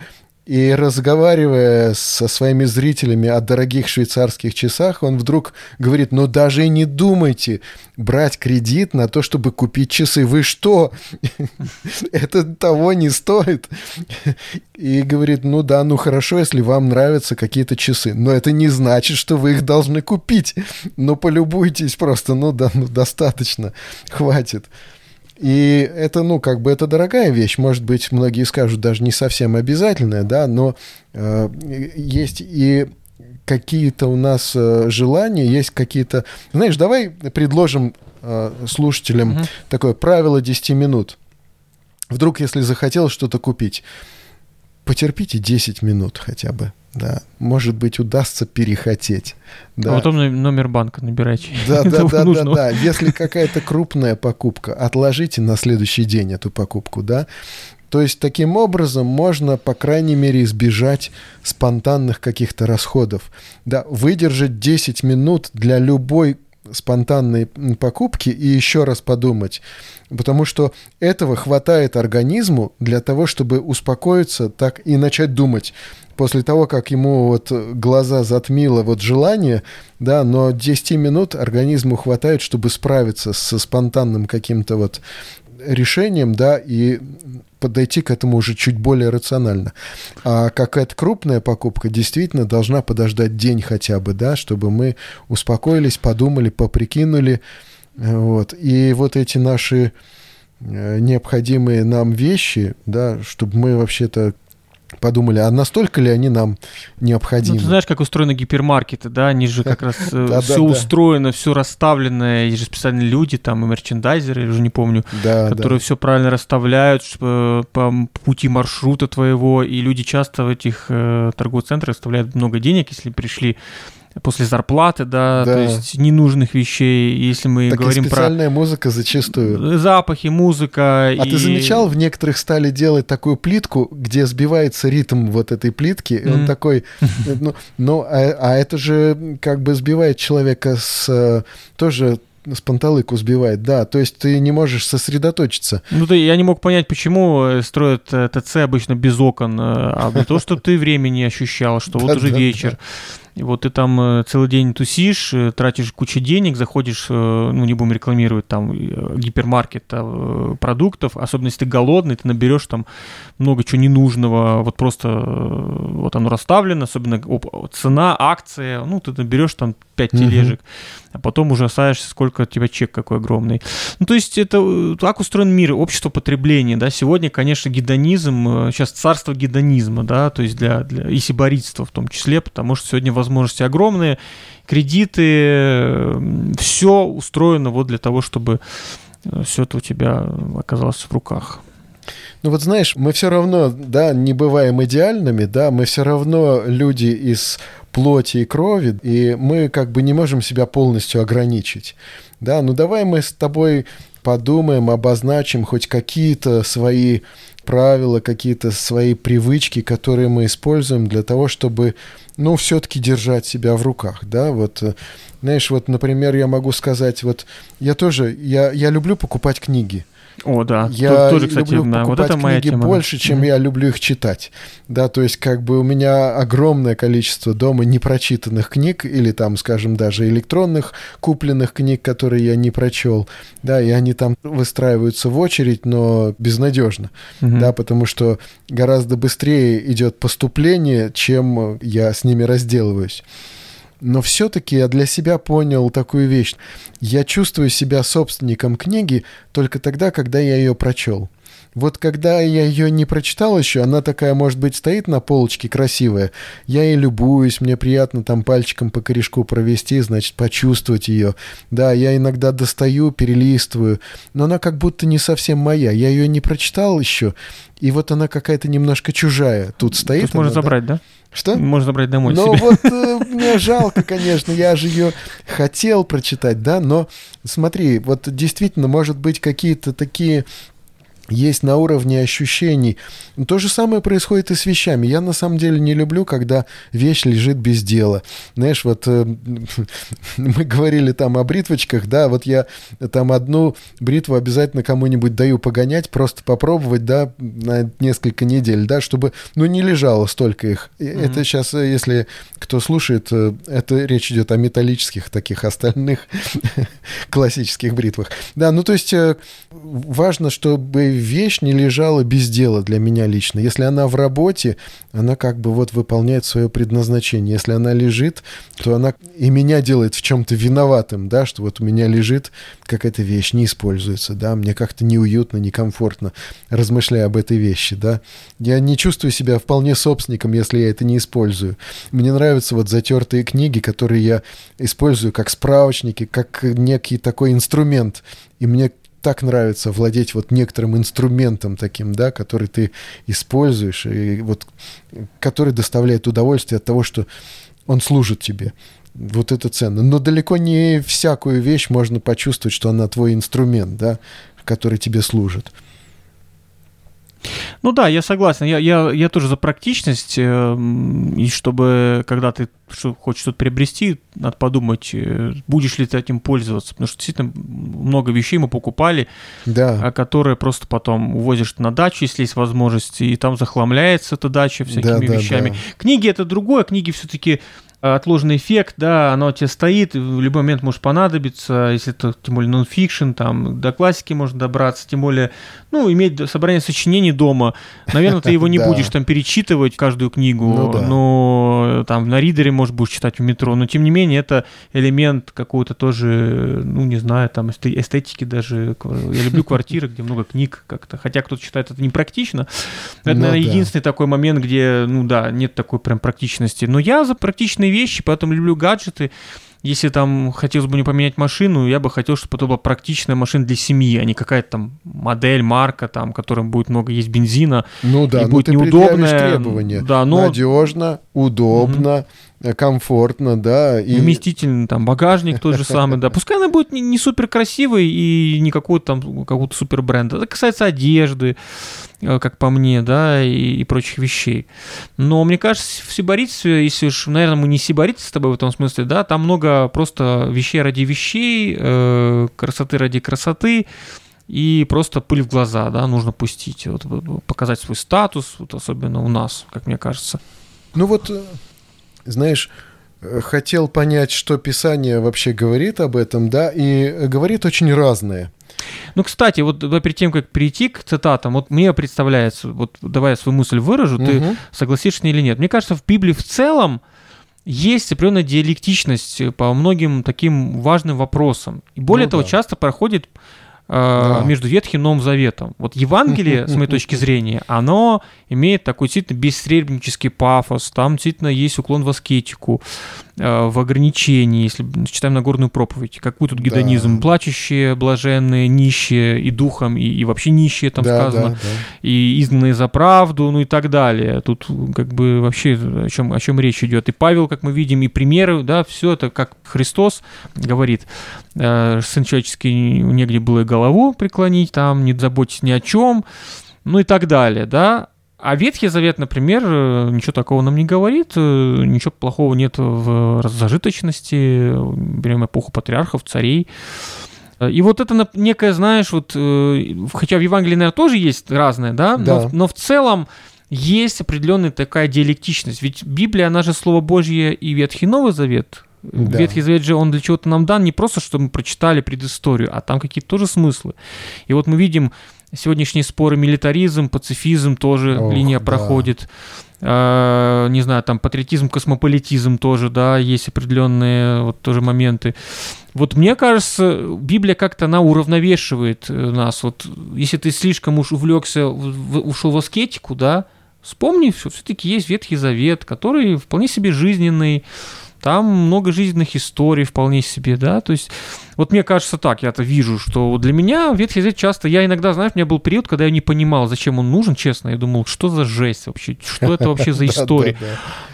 Speaker 1: и разговаривая со своими зрителями о дорогих швейцарских часах, он вдруг говорит, ну даже и не думайте брать кредит на то, чтобы купить часы. Вы что? Это того не стоит. И говорит, ну да, ну хорошо, если вам нравятся какие-то часы, но это не значит, что вы их должны купить. Ну полюбуйтесь просто, ну да, ну достаточно, хватит. И это, ну, как бы это дорогая вещь, может быть, многие скажут, даже не совсем обязательная, да, но э, есть и какие-то у нас э, желания, есть какие-то... Знаешь, давай предложим э, слушателям угу. такое правило 10 минут. Вдруг, если захотел что-то купить, потерпите 10 минут хотя бы. Да, может быть, удастся перехотеть. Да.
Speaker 2: А потом номер банка набирайте.
Speaker 1: Да, да, да, да, да. Если какая-то крупная покупка, отложите на следующий день эту покупку, да. То есть таким образом можно, по крайней мере, избежать спонтанных каких-то расходов. Да, выдержать 10 минут для любой спонтанной покупки и еще раз подумать, потому что этого хватает организму для того, чтобы успокоиться так и начать думать. После того, как ему вот глаза затмило вот желание, да, но 10 минут организму хватает, чтобы справиться со спонтанным каким-то вот решением, да, и подойти к этому уже чуть более рационально. А какая-то крупная покупка действительно должна подождать день хотя бы, да, чтобы мы успокоились, подумали, поприкинули. Вот. И вот эти наши э, необходимые нам вещи, да, чтобы мы вообще-то подумали, а настолько ли они нам необходимы? Ну,
Speaker 2: ты знаешь, как устроены гипермаркеты, да, они же как раз э, все устроено, все расставлено, есть же специальные люди, там, и мерчендайзеры, я уже не помню, которые все правильно расставляют э, по пути маршрута твоего, и люди часто в этих торговых центрах оставляют много денег, если пришли после зарплаты, да, да, то есть ненужных вещей, если мы так говорим
Speaker 1: и специальная про... музыка зачастую.
Speaker 2: Запахи, музыка.
Speaker 1: А и... ты замечал, в некоторых стали делать такую плитку, где сбивается ритм вот этой плитки, и он такой, ну, ну а, а это же как бы сбивает человека с тоже с панталыку сбивает, да. То есть ты не можешь сосредоточиться.
Speaker 2: Ну, ты, я не мог понять, почему э, строят э, ТЦ обычно без окон, э, а не то, что ты времени ощущал, что вот уже вечер. И вот ты там э, целый день тусишь, э, тратишь кучу денег, заходишь, э, ну не будем рекламировать там гипермаркет продуктов, особенно если ты голодный, ты наберешь там много чего ненужного, вот просто вот оно расставлено, особенно цена, акция, ну ты наберешь там 5 тележек, mm-hmm. а потом уже ужасаешься, сколько у тебя чек какой огромный. Ну то есть это так устроен мир, общество потребления, да, сегодня, конечно, гедонизм, сейчас царство гедонизма, да, то есть для, для и сиборитства в том числе, потому что сегодня возможности огромные, кредиты, все устроено вот для того, чтобы э, все это у тебя оказалось в руках.
Speaker 1: Ну вот знаешь, мы все равно, да, не бываем идеальными, да, мы все равно люди из плоти и крови, и мы как бы не можем себя полностью ограничить. Да, ну давай мы с тобой подумаем, обозначим хоть какие-то свои правила, какие-то свои привычки, которые мы используем для того, чтобы, ну, все-таки держать себя в руках, да, вот, э, знаешь, вот, например, я могу сказать, вот, я тоже, я, я люблю покупать книги,
Speaker 2: о, да.
Speaker 1: Я тоже, кстати, люблю да, покупать вот это моя книги тема. больше, чем mm-hmm. я люблю их читать. Да, то есть как бы у меня огромное количество дома непрочитанных книг или там, скажем, даже электронных купленных книг, которые я не прочел. Да, и они там выстраиваются в очередь, но безнадежно. Mm-hmm. Да, потому что гораздо быстрее идет поступление, чем я с ними разделываюсь. Но все-таки я для себя понял такую вещь. Я чувствую себя собственником книги только тогда, когда я ее прочел. Вот когда я ее не прочитал еще, она такая, может быть, стоит на полочке красивая. Я ей любуюсь, мне приятно там пальчиком по корешку провести, значит, почувствовать ее. Да, я иногда достаю, перелистываю, но она как будто не совсем моя. Я ее не прочитал еще, и вот она какая-то немножко чужая. Тут стоит. Тут
Speaker 2: можно забрать, да?
Speaker 1: Что?
Speaker 2: Можно забрать домой
Speaker 1: Ну вот э, мне жалко, конечно, я же ее хотел прочитать, да, но смотри, вот действительно, может быть, какие-то такие есть на уровне ощущений. То же самое происходит и с вещами. Я на самом деле не люблю, когда вещь лежит без дела. Знаешь, вот э, мы говорили там о бритвочках, да, вот я там одну бритву обязательно кому-нибудь даю погонять, просто попробовать, да, на несколько недель, да, чтобы, ну, не лежало столько их. Mm-hmm. Это сейчас, э, если кто слушает, э, это речь идет о металлических таких остальных классических бритвах. Да, ну, то есть э, важно, чтобы вещь не лежала без дела для меня лично. Если она в работе, она как бы вот выполняет свое предназначение. Если она лежит, то она и меня делает в чем-то виноватым, да, что вот у меня лежит какая-то вещь, не используется, да, мне как-то неуютно, некомфортно, размышляя об этой вещи, да. Я не чувствую себя вполне собственником, если я это не использую. Мне нравятся вот затертые книги, которые я использую как справочники, как некий такой инструмент. И мне так нравится владеть вот некоторым инструментом таким, да, который ты используешь, и вот, который доставляет удовольствие от того, что он служит тебе. Вот это ценно. Но далеко не всякую вещь можно почувствовать, что она твой инструмент, да, который тебе служит.
Speaker 2: Ну да, я согласен. Я, я, я тоже за практичность. Э, и чтобы, когда ты что, хочешь что-то приобрести, надо подумать, э, будешь ли ты этим пользоваться. Потому что действительно много вещей мы покупали, да. А которые просто потом увозишь на дачу, если есть возможность, и там захламляется эта дача всякими да, вещами. Да, да. Книги это другое, книги все-таки отложенный эффект, да, оно у тебя стоит, в любой момент может понадобиться, если это, тем более, нонфикшн, там, до классики можно добраться, тем более, ну, иметь собрание сочинений дома, наверное, ты его не будешь там перечитывать каждую книгу, ну но там на ридере, может, будешь читать в метро, но, тем не менее, это элемент какой-то тоже, ну, не знаю, там, эстетики даже, я люблю квартиры, где много книг как-то, хотя кто-то считает это непрактично, это, ну наверное, единственный такой момент, где, ну, да, нет такой прям практичности, но я за практичные вещи, поэтому люблю гаджеты. Если там хотелось бы не поменять машину, я бы хотел, чтобы это была практичная машина для семьи, а не какая-то там модель, марка, там, которым будет много есть бензина.
Speaker 1: Ну да, и
Speaker 2: будет
Speaker 1: ты неудобная. требования. Да, но... Надежно, удобно. Угу комфортно, да.
Speaker 2: И... Вместительный там багажник тот же самый, да. Пускай она будет не, не супер красивой и не какой-то там какого-то супер бренда. Это касается одежды, э, как по мне, да, и, и прочих вещей. Но мне кажется, в сибаритстве, если уж, наверное, мы не сибариты с тобой в этом смысле, да, там много просто вещей ради вещей, э, красоты ради красоты, и просто пыль в глаза, да, нужно пустить, вот, показать свой статус, вот особенно у нас, как мне кажется.
Speaker 1: Ну вот э, знаешь, э, хотел понять, что Писание вообще говорит об этом, да, и говорит очень разное.
Speaker 2: Ну, кстати, вот перед тем, как перейти к цитатам, вот мне представляется, вот давай я свою мысль выражу, угу. ты согласишься или нет. Мне кажется, в Библии в целом есть определенная диалектичность по многим таким важным вопросам. И более ну, того, да. часто проходит да. между Ветхим и Новым Заветом. Вот Евангелие, с моей точки зрения, оно имеет такой действительно бессребнический пафос, там действительно есть уклон в аскетику, Э, в ограничении, если читаем Нагорную проповедь, какой тут гедонизм, да. плачущие, блаженные, нищие и духом, и, и вообще нищие там да, сказано, да, да. и изгнанные за правду, ну и так далее. Тут как бы вообще о чем, о чем речь идет. И Павел, как мы видим, и примеры, да, все это как Христос говорит, э, сын человеческий негде было и голову преклонить, там, не заботьтесь ни о чем, ну и так далее, да. А Ветхий Завет, например, э, ничего такого нам не говорит, э, ничего плохого нет в зажиточности, берем эпоху патриархов, царей. И вот это некое, знаешь, вот, э, хотя в Евангелии, наверное, тоже есть разное, да, да. Но, но в целом есть определенная такая диалектичность. Ведь Библия, она же Слово Божье и Ветхий Новый Завет. Да. Ветхий Завет же, он для чего-то нам дан, не просто, чтобы мы прочитали предысторию, а там какие-то тоже смыслы. И вот мы видим сегодняшние споры милитаризм, пацифизм тоже Ох, линия да. проходит. А, не знаю, там патриотизм, космополитизм тоже, да, есть определенные вот тоже моменты. Вот мне кажется, Библия как-то она уравновешивает э, нас. Вот если ты слишком уж увлекся, ушел в аскетику, да, вспомни, что все-таки есть Ветхий Завет, который вполне себе жизненный, там много жизненных историй вполне себе, да, то есть вот мне кажется так, я это вижу, что для меня Ветхий Завет часто, я иногда, знаешь, у меня был период, когда я не понимал, зачем он нужен, честно, я думал, что за жесть вообще, что это вообще за история.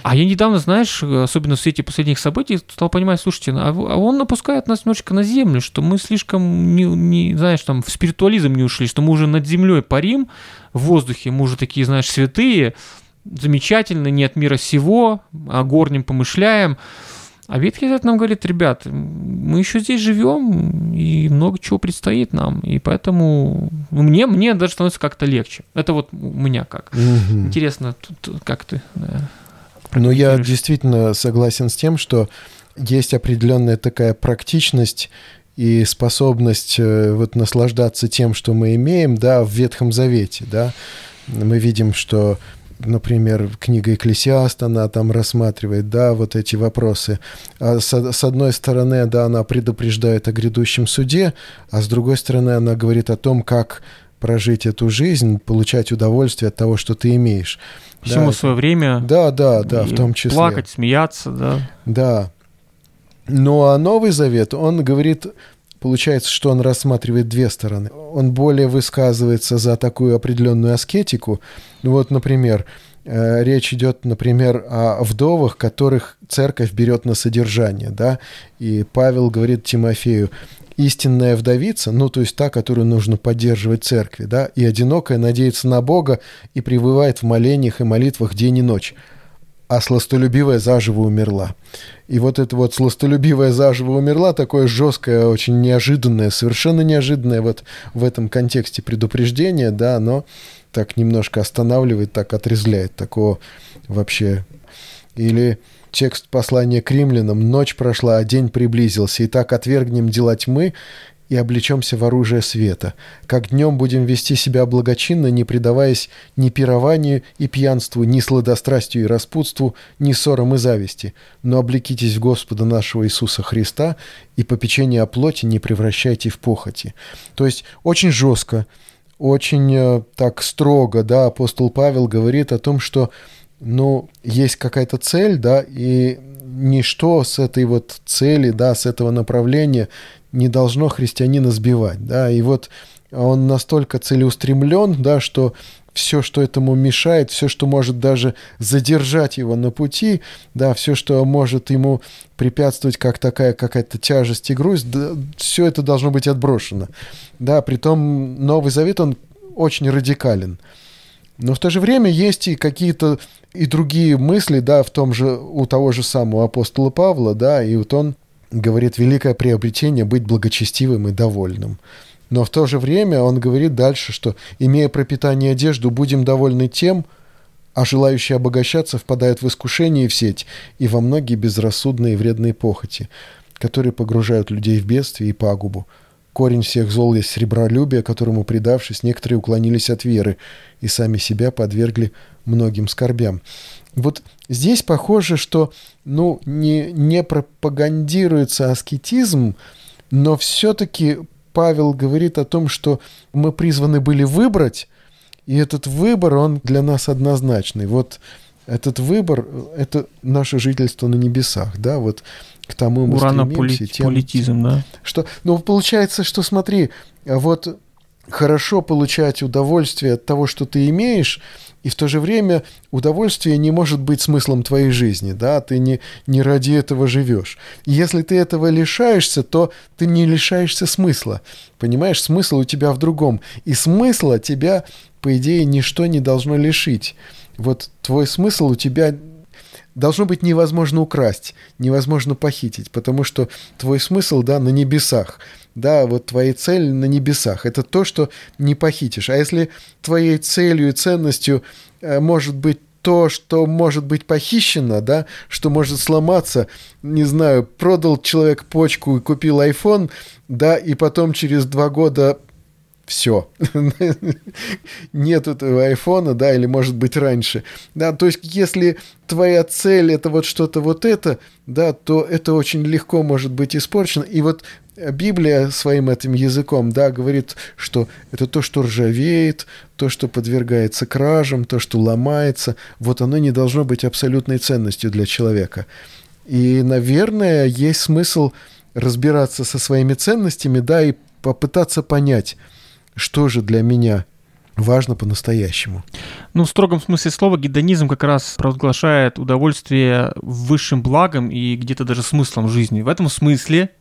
Speaker 2: А я недавно, знаешь, особенно в свете последних событий, стал понимать, слушайте, а, а он напускает нас немножечко на землю, что мы слишком, не, не знаешь, там, в спиритуализм не ушли, что мы уже над землей парим, в воздухе, мы уже такие, знаешь, святые, замечательно, не от мира сего, о горнем помышляем. А Ветхий Завет нам говорит, ребят, мы еще здесь живем, и много чего предстоит нам, и поэтому мне, мне даже становится как-то легче. Это вот у меня как. Угу. Интересно, тут, как ты... Да,
Speaker 1: ну, я действительно согласен с тем, что есть определенная такая практичность и способность э, вот наслаждаться тем, что мы имеем, да, в Ветхом Завете, да. Мы видим, что например, книга Экклесиаст, она там рассматривает, да, вот эти вопросы. А с, с одной стороны, да, она предупреждает о грядущем суде, а с другой стороны, она говорит о том, как прожить эту жизнь, получать удовольствие от того, что ты имеешь.
Speaker 2: Всему
Speaker 1: да,
Speaker 2: свое время.
Speaker 1: Да, да, да, в том числе.
Speaker 2: Плакать, смеяться, да.
Speaker 1: Да. Ну а Новый Завет, он говорит Получается, что он рассматривает две стороны. Он более высказывается за такую определенную аскетику. Вот, например, э, речь идет, например, о вдовах, которых церковь берет на содержание, да, и Павел говорит Тимофею, истинная вдовица, ну, то есть та, которую нужно поддерживать церкви, да, и одинокая надеется на Бога и пребывает в молениях и молитвах день и ночь а сластолюбивая заживо умерла. И вот это вот сластолюбивая заживо умерла, такое жесткое, очень неожиданное, совершенно неожиданное вот в этом контексте предупреждение, да, оно так немножко останавливает, так отрезляет такого вообще. Или текст послания к римлянам «Ночь прошла, а день приблизился, и так отвергнем дела тьмы и облечемся в оружие света. Как днем будем вести себя благочинно, не предаваясь ни пированию и пьянству, ни сладострастию и распутству, ни ссорам и зависти, но облекитесь в Господа нашего Иисуса Христа и попечение о плоти не превращайте в похоти». То есть очень жестко, очень э, так строго, да, апостол Павел говорит о том, что ну, есть какая-то цель, да, и ничто с этой вот цели, да, с этого направления не должно христианина сбивать, да, и вот он настолько целеустремлен, да, что все, что этому мешает, все, что может даже задержать его на пути, да, все, что может ему препятствовать, как такая какая-то тяжесть и грусть, да, все это должно быть отброшено. Да, притом Новый Завет, он очень радикален. Но в то же время есть и какие-то и другие мысли, да, в том же, у того же самого апостола Павла, да, и вот он говорит, великое приобретение быть благочестивым и довольным. Но в то же время он говорит дальше, что, имея пропитание и одежду, будем довольны тем, а желающие обогащаться впадают в искушение и в сеть, и во многие безрассудные и вредные похоти, которые погружают людей в бедствие и пагубу. Корень всех зол есть сребролюбие, которому, предавшись, некоторые уклонились от веры и сами себя подвергли многим скорбям. Вот здесь похоже, что ну, не, не пропагандируется аскетизм, но все-таки Павел говорит о том, что мы призваны были выбрать, и этот выбор, он для нас однозначный. Вот этот выбор – это наше жительство на небесах, да, вот к тому мы
Speaker 2: стремимся. Тем, политизм, да?
Speaker 1: Что, ну, получается, что, смотри, вот хорошо получать удовольствие от того, что ты имеешь, и в то же время удовольствие не может быть смыслом твоей жизни, да, ты не, не ради этого живешь. И если ты этого лишаешься, то ты не лишаешься смысла, понимаешь, смысл у тебя в другом, и смысла тебя, по идее, ничто не должно лишить. Вот твой смысл у тебя должно быть невозможно украсть, невозможно похитить, потому что твой смысл, да, на небесах – да, вот твоя цель на небесах. Это то, что не похитишь. А если твоей целью и ценностью э, может быть то, что может быть похищено, да, что может сломаться, не знаю, продал человек почку и купил iPhone, да, и потом через два года все. Нет этого айфона, да, или может быть раньше. Да, то есть, если твоя цель это вот что-то вот это, да, то это очень легко может быть испорчено. И вот Библия своим этим языком, да, говорит, что это то, что ржавеет, то, что подвергается кражам, то, что ломается, вот оно не должно быть абсолютной ценностью для человека. И, наверное, есть смысл разбираться со своими ценностями, да, и попытаться понять, что же для меня важно по-настоящему.
Speaker 2: Ну, в строгом смысле слова, гедонизм как раз провозглашает удовольствие высшим благом и где-то даже смыслом жизни. В этом смысле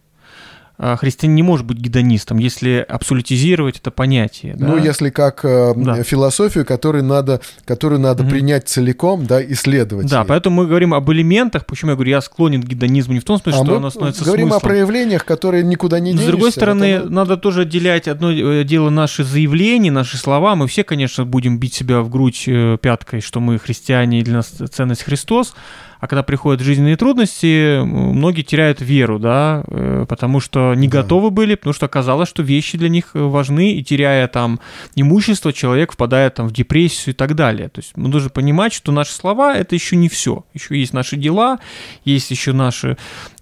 Speaker 2: христианин не может быть гедонистом, если абсолютизировать это понятие.
Speaker 1: Да? Ну, если как э, да. философию, которую надо, которую надо угу. принять целиком, да, исследовать.
Speaker 2: Да, ей. поэтому мы говорим об элементах, почему я говорю, я склонен к гедонизму, не в том смысле, а что оно становится
Speaker 1: говорим
Speaker 2: смыслом.
Speaker 1: о проявлениях, которые никуда не денешься.
Speaker 2: С другой стороны, это... надо тоже отделять одно э, дело наши заявления, наши слова. Мы все, конечно, будем бить себя в грудь э, пяткой, что мы христиане, и для нас ценность Христос. А когда приходят жизненные трудности, многие теряют веру, да, э, потому что не да. готовы были, потому что оказалось, что вещи для них э, важны, и теряя там имущество, человек впадает там в депрессию и так далее. То есть мы должны понимать, что наши слова — это еще не все. Еще есть наши дела, есть еще наши,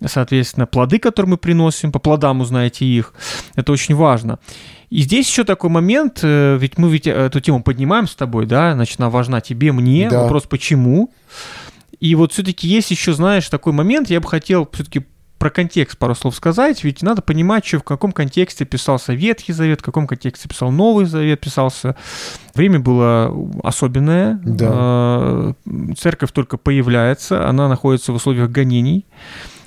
Speaker 2: соответственно, плоды, которые мы приносим, по плодам узнаете их. Это очень важно. И здесь еще такой момент, э, ведь мы ведь эту тему поднимаем с тобой, да, значит, она важна тебе, мне. Да. Вопрос, почему? И вот все-таки есть еще, знаешь, такой момент, я бы хотел все-таки про контекст пару слов сказать, ведь надо понимать, что в каком контексте писался Ветхий Завет, в каком контексте писал Новый Завет писался. Время было особенное, да. А, церковь только появляется, она находится в условиях гонений.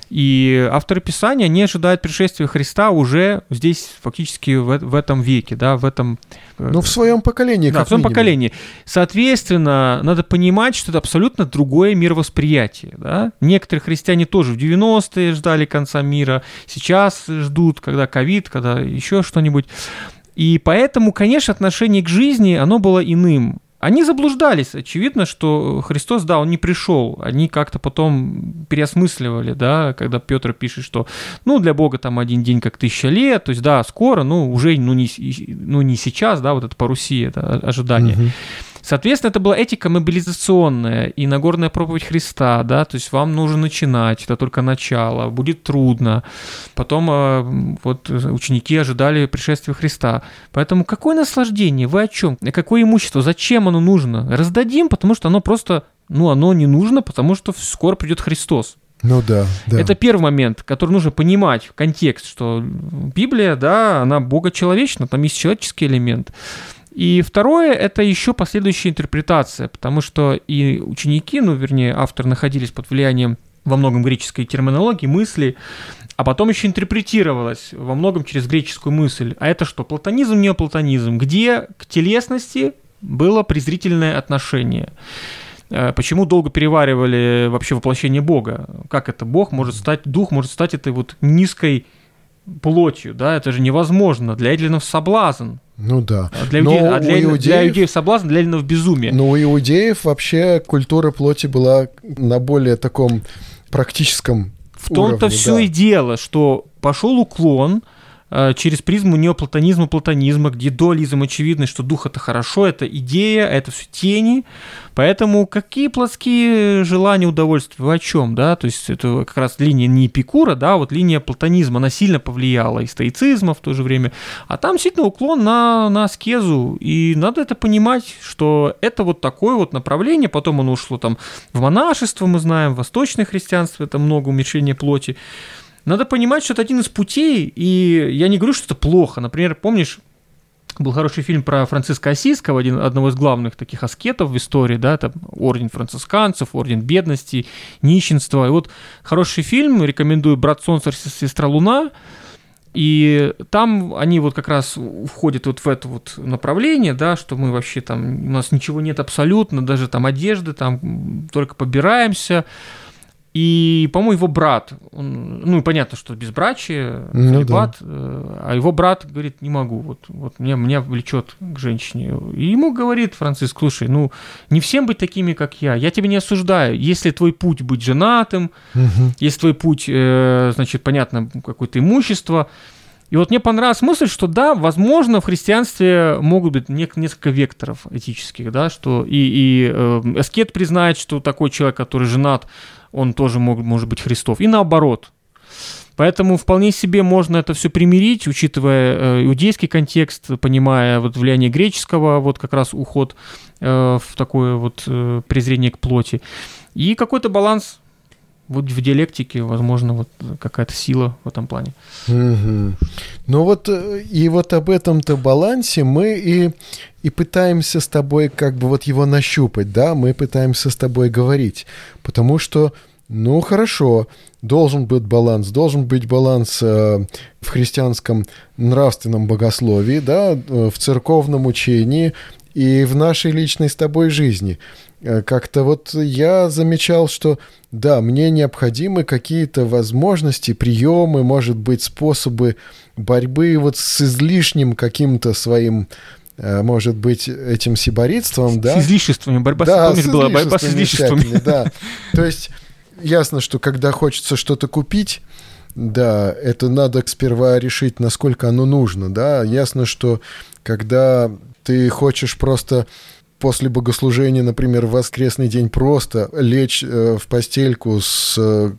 Speaker 2: И авторы Писания, не ожидают пришествия Христа уже здесь фактически в, в этом веке, да, в этом...
Speaker 1: Э, ну, в своем поколении,
Speaker 2: Да, в своем минимум. поколении. Соответственно, надо понимать, что это абсолютно другое мировосприятие, да. Некоторые христиане тоже в 90-е ждали конца мира, сейчас ждут, когда ковид, когда еще что-нибудь. И поэтому, конечно, отношение к жизни, оно было иным. Они заблуждались. Очевидно, что Христос, да, он не пришел. Они как-то потом переосмысливали, да, когда Петр пишет, что, ну, для Бога там один день как тысяча лет, то есть, да, скоро, ну, уже, ну, не, ну, не сейчас, да, вот это парусия, это ожидание. Угу. Соответственно, это была этика мобилизационная и Нагорная проповедь Христа, да, то есть вам нужно начинать, это только начало, будет трудно. Потом э, вот ученики ожидали пришествия Христа. Поэтому какое наслаждение, вы о чем? Какое имущество, зачем оно нужно? Раздадим, потому что оно просто, ну, оно не нужно, потому что скоро придет Христос.
Speaker 1: Ну да, да.
Speaker 2: Это первый момент, который нужно понимать, контекст, что Библия, да, она богочеловечна, там есть человеческий элемент. И второе, это еще последующая интерпретация, потому что и ученики, ну, вернее, авторы находились под влиянием во многом греческой терминологии, мысли, а потом еще интерпретировалось во многом через греческую мысль. А это что, платонизм, неоплатонизм, где к телесности было презрительное отношение. Э, почему долго переваривали вообще воплощение Бога? Как это Бог может стать, Дух может стать этой вот низкой плотью, да, это же невозможно. Для эллинов соблазн.
Speaker 1: Ну да.
Speaker 2: А для, иуде... а для, иудеев... для иудеев соблазн, для эллинов безумие.
Speaker 1: Но у иудеев вообще культура плоти была на более таком практическом
Speaker 2: В том-то все да. и дело, что пошел уклон через призму неоплатонизма, платонизма, где дуализм очевидный, что дух это хорошо, это идея, это все тени. Поэтому какие плотские желания, удовольствия, вы о чем, да? То есть это как раз линия не Эпикура, да, а вот линия платонизма, она сильно повлияла и стоицизма в то же время. А там действительно уклон на, на аскезу, и надо это понимать, что это вот такое вот направление, потом оно ушло там в монашество, мы знаем, в восточное христианство, это много уменьшения плоти. Надо понимать, что это один из путей, и я не говорю, что это плохо. Например, помнишь, был хороший фильм про Франциска Осиского, один, одного из главных таких аскетов в истории, да, это орден францисканцев, орден бедности, нищенства. И вот хороший фильм, рекомендую «Брат Солнце, сестра Луна», и там они вот как раз входят вот в это вот направление, да, что мы вообще там, у нас ничего нет абсолютно, даже там одежды, там только побираемся, и, по-моему, его брат, он, ну, понятно, что безбрачие, ну, да. Э, а его брат говорит, не могу, вот, вот меня, меня влечет к женщине. И ему говорит Франциск, слушай, ну, не всем быть такими, как я, я тебя не осуждаю. Если твой путь быть женатым, угу. если твой путь, э, значит, понятно, какое-то имущество, и вот мне понравилась мысль, что да, возможно, в христианстве могут быть несколько векторов этических, да, что и, и э, аскет признает, что такой человек, который женат, он тоже мог, может быть Христов. И наоборот. Поэтому вполне себе можно это все примирить, учитывая э, иудейский контекст, понимая вот влияние греческого, вот как раз уход э, в такое вот э, презрение к плоти. И какой-то баланс вот в диалектике, возможно, вот какая-то сила в этом плане.
Speaker 1: Угу. Ну вот э, и вот об этом-то балансе мы и, и пытаемся с тобой как бы вот его нащупать, да, мы пытаемся с тобой говорить, потому что, ну хорошо, должен быть баланс, должен быть баланс э, в христианском нравственном богословии, да, э, в церковном учении и в нашей личной с тобой жизни – как-то вот я замечал, что да, мне необходимы какие-то возможности, приемы, может быть, способы борьбы вот с излишним каким-то своим э, может быть, этим сиборитством, да?
Speaker 2: С излишествами, борьба да, с, помнишь, была борьба с излишествами.
Speaker 1: Да, то есть ясно, что когда хочется что-то купить, да, это надо сперва решить, насколько оно нужно, да. Ясно, что когда ты хочешь просто после богослужения, например, в воскресный день просто лечь э, в постельку с э,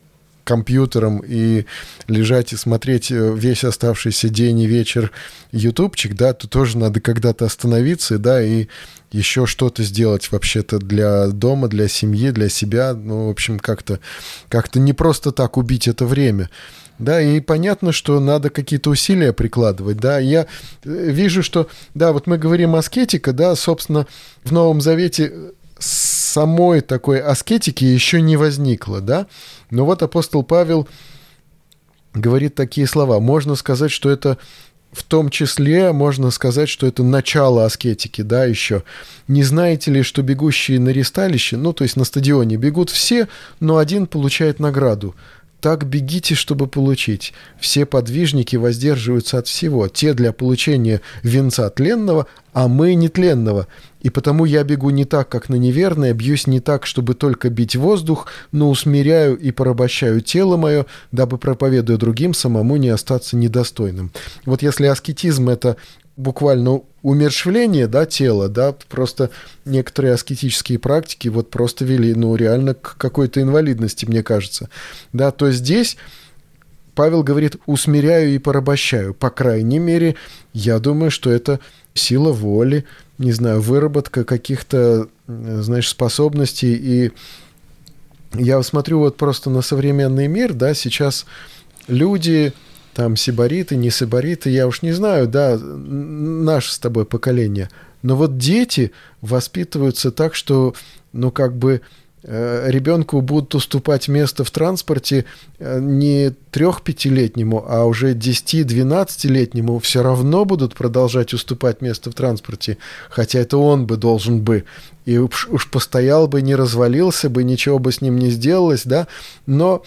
Speaker 1: компьютером и лежать и смотреть э, весь оставшийся день и вечер ютубчик, да, то тоже надо когда-то остановиться, да, и еще что-то сделать вообще-то для дома, для семьи, для себя, ну, в общем, как-то как не просто так убить это время. Да, и понятно, что надо какие-то усилия прикладывать, да. Я э, вижу, что, да, вот мы говорим аскетика, да, собственно, в Новом Завете самой такой аскетики еще не возникло, да. Но вот апостол Павел говорит такие слова. Можно сказать, что это в том числе можно сказать, что это начало аскетики, да, еще. Не знаете ли, что бегущие на ресталище, ну, то есть на стадионе, бегут все, но один получает награду – так бегите, чтобы получить. Все подвижники воздерживаются от всего. Те для получения венца тленного, а мы нетленного. И потому я бегу не так, как на неверное, бьюсь не так, чтобы только бить воздух, но усмиряю и порабощаю тело мое, дабы, проповедуя другим, самому не остаться недостойным. Вот если аскетизм — это буквально умершвление, да, тела, да, просто некоторые аскетические практики вот просто вели, ну, реально к какой-то инвалидности, мне кажется, да, то здесь Павел говорит, усмиряю и порабощаю, по крайней мере, я думаю, что это сила воли, не знаю, выработка каких-то, знаешь, способностей, и я смотрю вот просто на современный мир, да, сейчас люди там сибариты, не сибариты, я уж не знаю, да, наше с тобой поколение. Но вот дети воспитываются так, что, ну, как бы э, ребенку будут уступать место в транспорте э, не трех-пятилетнему, а уже 10-12-летнему все равно будут продолжать уступать место в транспорте, хотя это он бы должен бы. И уж, уж постоял бы, не развалился бы, ничего бы с ним не сделалось, да, но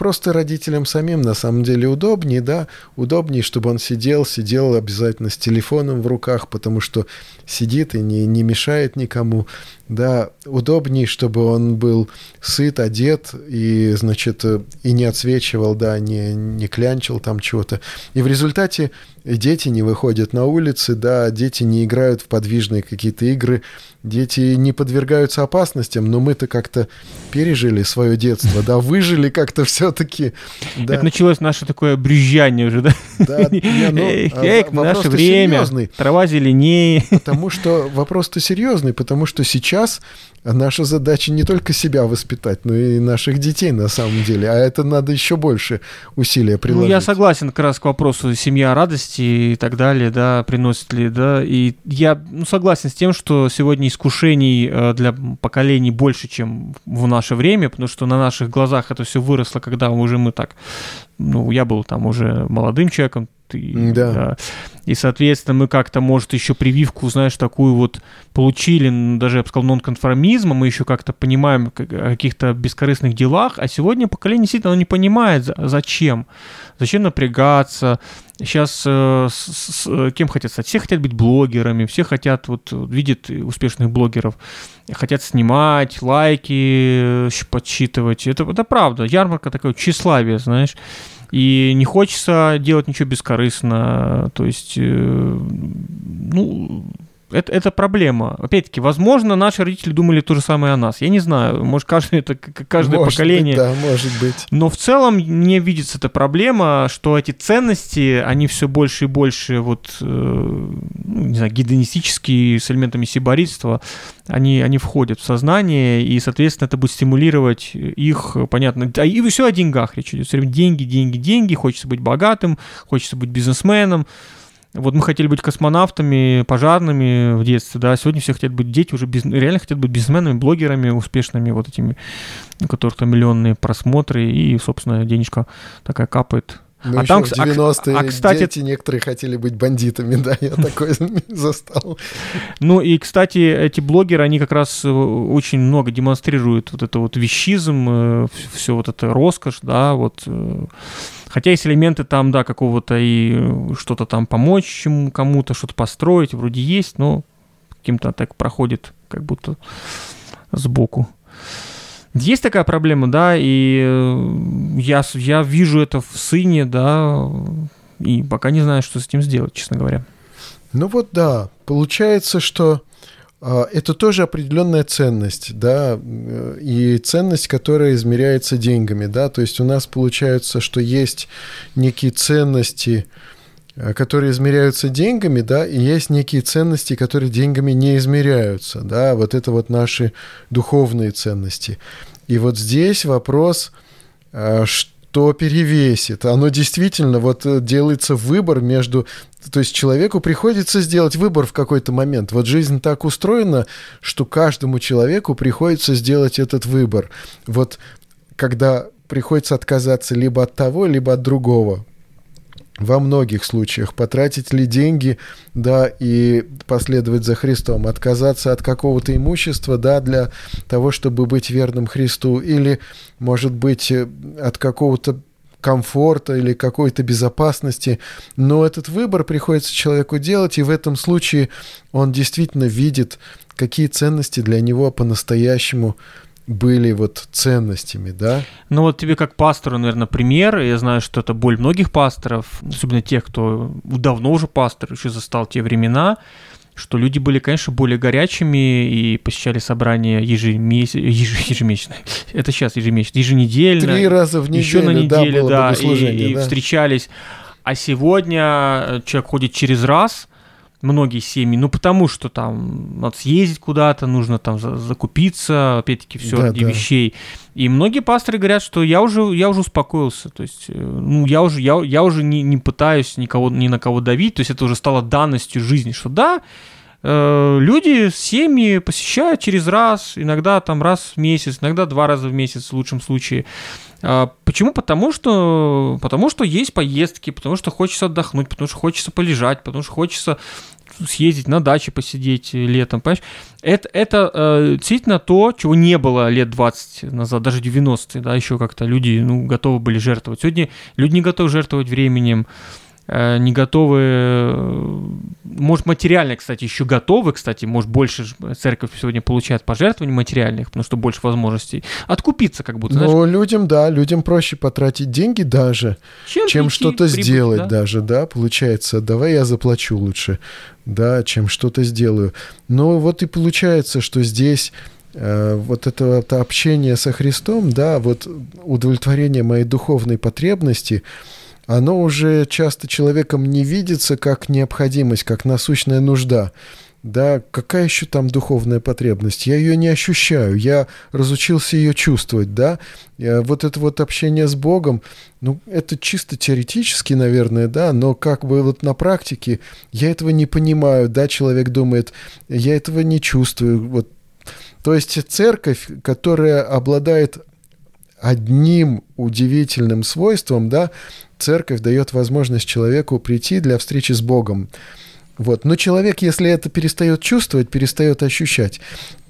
Speaker 1: Просто родителям самим на самом деле удобнее, да, удобнее, чтобы он сидел, сидел обязательно с телефоном в руках, потому что сидит и не, не мешает никому, да, удобней, чтобы он был сыт, одет и, значит, и не отсвечивал, да, не, не клянчил там чего-то. И в результате дети не выходят на улицы, да, дети не играют в подвижные какие-то игры, дети не подвергаются опасностям, но мы-то как-то пережили свое детство, да, выжили как-то все-таки.
Speaker 2: Да. Это началось наше такое брюзжание уже, да? Да, не, ну, Эй, а, наше время, серьезный, трава зеленее.
Speaker 1: Потому что вопрос-то серьезный, потому что сейчас наша задача не только себя воспитать, но и наших детей на самом деле, а это надо еще больше усилия приложить.
Speaker 2: Ну, я согласен как раз к вопросу семья радости и так далее, да, приносит ли, да, и я ну, согласен с тем, что сегодня искушений э, для поколений больше, чем в наше время, потому что на наших глазах это все выросло, когда уже мы так, ну, я был там уже молодым человеком, и, да. да. И, соответственно, мы как-то, может, еще прививку, знаешь, такую вот получили, даже, я бы сказал, нонконформизма, мы еще как-то понимаем о каких-то бескорыстных делах, а сегодня поколение действительно оно не понимает, зачем. Зачем напрягаться? Сейчас э, с, с, кем хотят стать? Все хотят быть блогерами, все хотят, вот, видят успешных блогеров, хотят снимать, лайки э, подсчитывать. Это, это правда, ярмарка такое тщеславие, знаешь. И не хочется делать ничего бескорыстно. То есть, э, ну, это, это проблема. Опять-таки, возможно, наши родители думали то же самое о нас. Я не знаю, может, каждое, это, каждое может поколение.
Speaker 1: Быть, да, может быть.
Speaker 2: Но в целом мне видится эта проблема, что эти ценности, они все больше и больше, вот, э, ну, не знаю, гедонистические, с элементами сиборитства, они, они входят в сознание, и, соответственно, это будет стимулировать их, понятно. А и все о деньгах речь идет. Все время деньги, деньги, деньги. Хочется быть богатым, хочется быть бизнесменом. Вот мы хотели быть космонавтами, пожарными в детстве, да, сегодня все хотят быть, дети уже без, реально хотят быть бизнесменами, блогерами успешными, вот этими, у которых там миллионные просмотры, и, собственно, денежка такая капает
Speaker 1: ну, а там, в 90-е а, а, кстати, дети некоторые хотели быть бандитами, да, я такой застал.
Speaker 2: Ну и, кстати, эти блогеры, они как раз э, очень много демонстрируют вот это вот вещизм, э, все вот это роскошь, да, вот э, Хотя есть элементы там, да, какого-то и что-то там помочь кому-то, что-то построить, вроде есть, но каким-то так проходит, как будто сбоку. Есть такая проблема, да, и э, я, я вижу это в сыне, да, и пока не знаю, что с этим сделать, честно говоря.
Speaker 1: Ну вот да, получается, что а, это тоже определенная ценность, да, и ценность, которая измеряется деньгами, да, то есть у нас получается, что есть некие ценности, а, которые измеряются деньгами, да, и есть некие ценности, которые деньгами не измеряются, да, вот это вот наши духовные ценности. И вот здесь вопрос, что а, что перевесит. Оно действительно вот э, делается выбор между... То есть человеку приходится сделать выбор в какой-то момент. Вот жизнь так устроена, что каждому человеку приходится сделать этот выбор. Вот когда приходится отказаться либо от того, либо от другого во многих случаях потратить ли деньги, да, и последовать за Христом, отказаться от какого-то имущества, да, для того, чтобы быть верным Христу, или, может быть, э, от какого-то комфорта или какой-то безопасности, но этот выбор приходится человеку делать, и в этом случае он действительно видит, какие ценности для него по-настоящему были вот ценностями, да?
Speaker 2: Ну вот тебе как пастору, наверное, пример. Я знаю, что это боль многих пасторов, особенно тех, кто давно уже пастор, еще застал те времена, что люди были, конечно, более горячими и посещали собрания ежемес... еж... ежемесячно. Это сейчас ежемесячно, еженедельно.
Speaker 1: Три раза в неделю, еще на неделю, да, да
Speaker 2: и,
Speaker 1: да.
Speaker 2: и встречались. А сегодня человек ходит через раз, многие семьи, ну потому что там надо съездить куда-то, нужно там закупиться, опять-таки все да, ради да. вещей. И многие пасторы говорят, что я уже, я уже успокоился, то есть, э, ну я уже, я, я уже не, не пытаюсь никого, ни на кого давить, то есть это уже стало данностью жизни, что да, э, люди, семьи посещают через раз, иногда там раз в месяц, иногда два раза в месяц в лучшем случае. А, почему? Потому что, потому что есть поездки, потому что хочется отдохнуть, потому что хочется полежать, потому что хочется съездить на даче посидеть летом, понимаешь? Это, это э, действительно то, чего не было лет 20 назад, даже 90-е, да, еще как-то люди, ну, готовы были жертвовать. Сегодня люди не готовы жертвовать временем, не готовы, э, может, материально, кстати, еще готовы, кстати, может, больше церковь сегодня получает пожертвований материальных, потому что больше возможностей, откупиться как будто.
Speaker 1: Ну, людям, да, людям проще потратить деньги даже, чем, чем что-то сделать да? даже, да, получается, давай я заплачу лучше, да, чем что-то сделаю. Но вот и получается, что здесь Э, вот это вот общение со Христом, да, вот удовлетворение моей духовной потребности, оно уже часто человеком не видится как необходимость, как насущная нужда. Да, какая еще там духовная потребность? Я ее не ощущаю, я разучился ее чувствовать, да. Э, вот это вот общение с Богом, ну, это чисто теоретически, наверное, да, но как бы вот на практике я этого не понимаю, да, человек думает, я этого не чувствую, вот то есть церковь, которая обладает одним удивительным свойством, да, церковь дает возможность человеку прийти для встречи с Богом. Вот. Но человек, если это перестает чувствовать, перестает ощущать,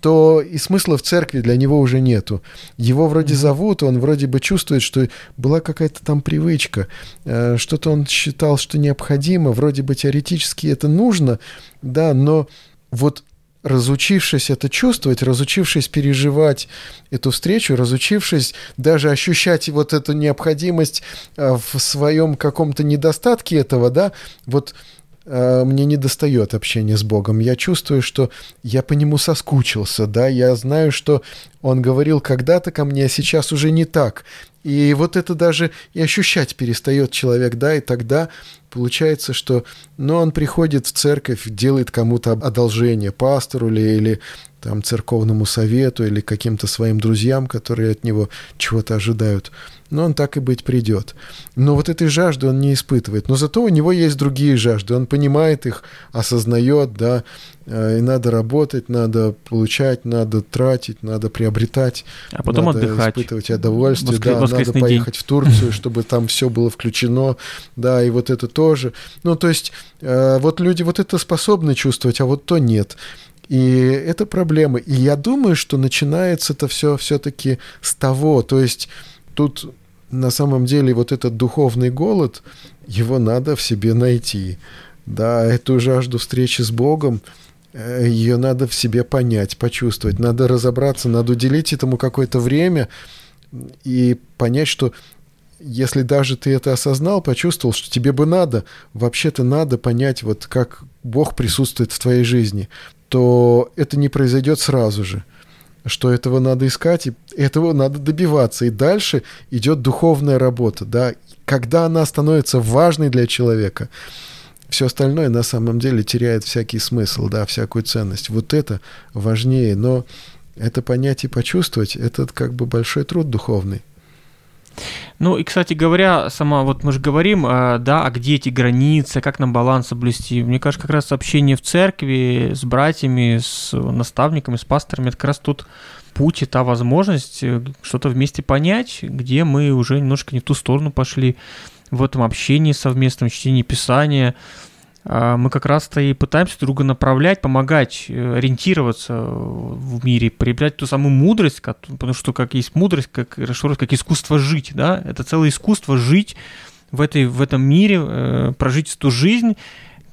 Speaker 1: то и смысла в церкви для него уже нету. Его вроде зовут, он вроде бы чувствует, что была какая-то там привычка, э, что-то он считал, что необходимо, вроде бы теоретически это нужно, да, но вот разучившись это чувствовать, разучившись переживать эту встречу, разучившись даже ощущать вот эту необходимость э, в своем каком-то недостатке этого, да, вот э, мне не достает общения с Богом. Я чувствую, что я по нему соскучился, да, я знаю, что он говорил когда-то ко мне, а сейчас уже не так. И вот это даже и ощущать перестает человек, да, и тогда получается, что, ну, он приходит в церковь, делает кому-то одолжение, пастору ли, или там церковному совету, или каким-то своим друзьям, которые от него чего-то ожидают но он так и быть придет. Но вот этой жажды он не испытывает. Но зато у него есть другие жажды. Он понимает их, осознает, да, э, и надо работать, надо получать, надо тратить, надо приобретать.
Speaker 2: А потом
Speaker 1: надо
Speaker 2: отдыхать.
Speaker 1: испытывать удовольствие, Воскр... да, надо поехать день. в Турцию, чтобы там все было включено, да, и вот это тоже. Ну, то есть, э, вот люди вот это способны чувствовать, а вот то нет. И это проблема. И я думаю, что начинается это все все-таки с того, то есть тут на самом деле вот этот духовный голод, его надо в себе найти. Да, эту жажду встречи с Богом, э, ее надо в себе понять, почувствовать, надо разобраться, надо уделить этому какое-то время и понять, что если даже ты это осознал, почувствовал, что тебе бы надо, вообще-то надо понять, вот как Бог присутствует в твоей жизни, то это не произойдет сразу же что этого надо искать, и этого надо добиваться. И дальше идет духовная работа, да, когда она становится важной для человека, все остальное на самом деле теряет всякий смысл, да, всякую ценность. Вот это важнее, но это понять и почувствовать, это как бы большой труд духовный.
Speaker 2: Ну и, кстати говоря, сама, вот мы же говорим, а, да, а где эти границы, как нам баланс соблюсти. Мне кажется, как раз общение в церкви с братьями, с наставниками, с пасторами, это как раз тут путь и та возможность э, что-то вместе понять, где мы уже немножко не в ту сторону пошли в этом общении совместном, чтении Писания, мы как раз-то и пытаемся друга направлять, помогать, э, ориентироваться в мире, приобретать ту самую мудрость, потому что как есть мудрость, как, как искусство жить, да, это целое искусство жить в, этой, в этом мире, э, прожить эту жизнь,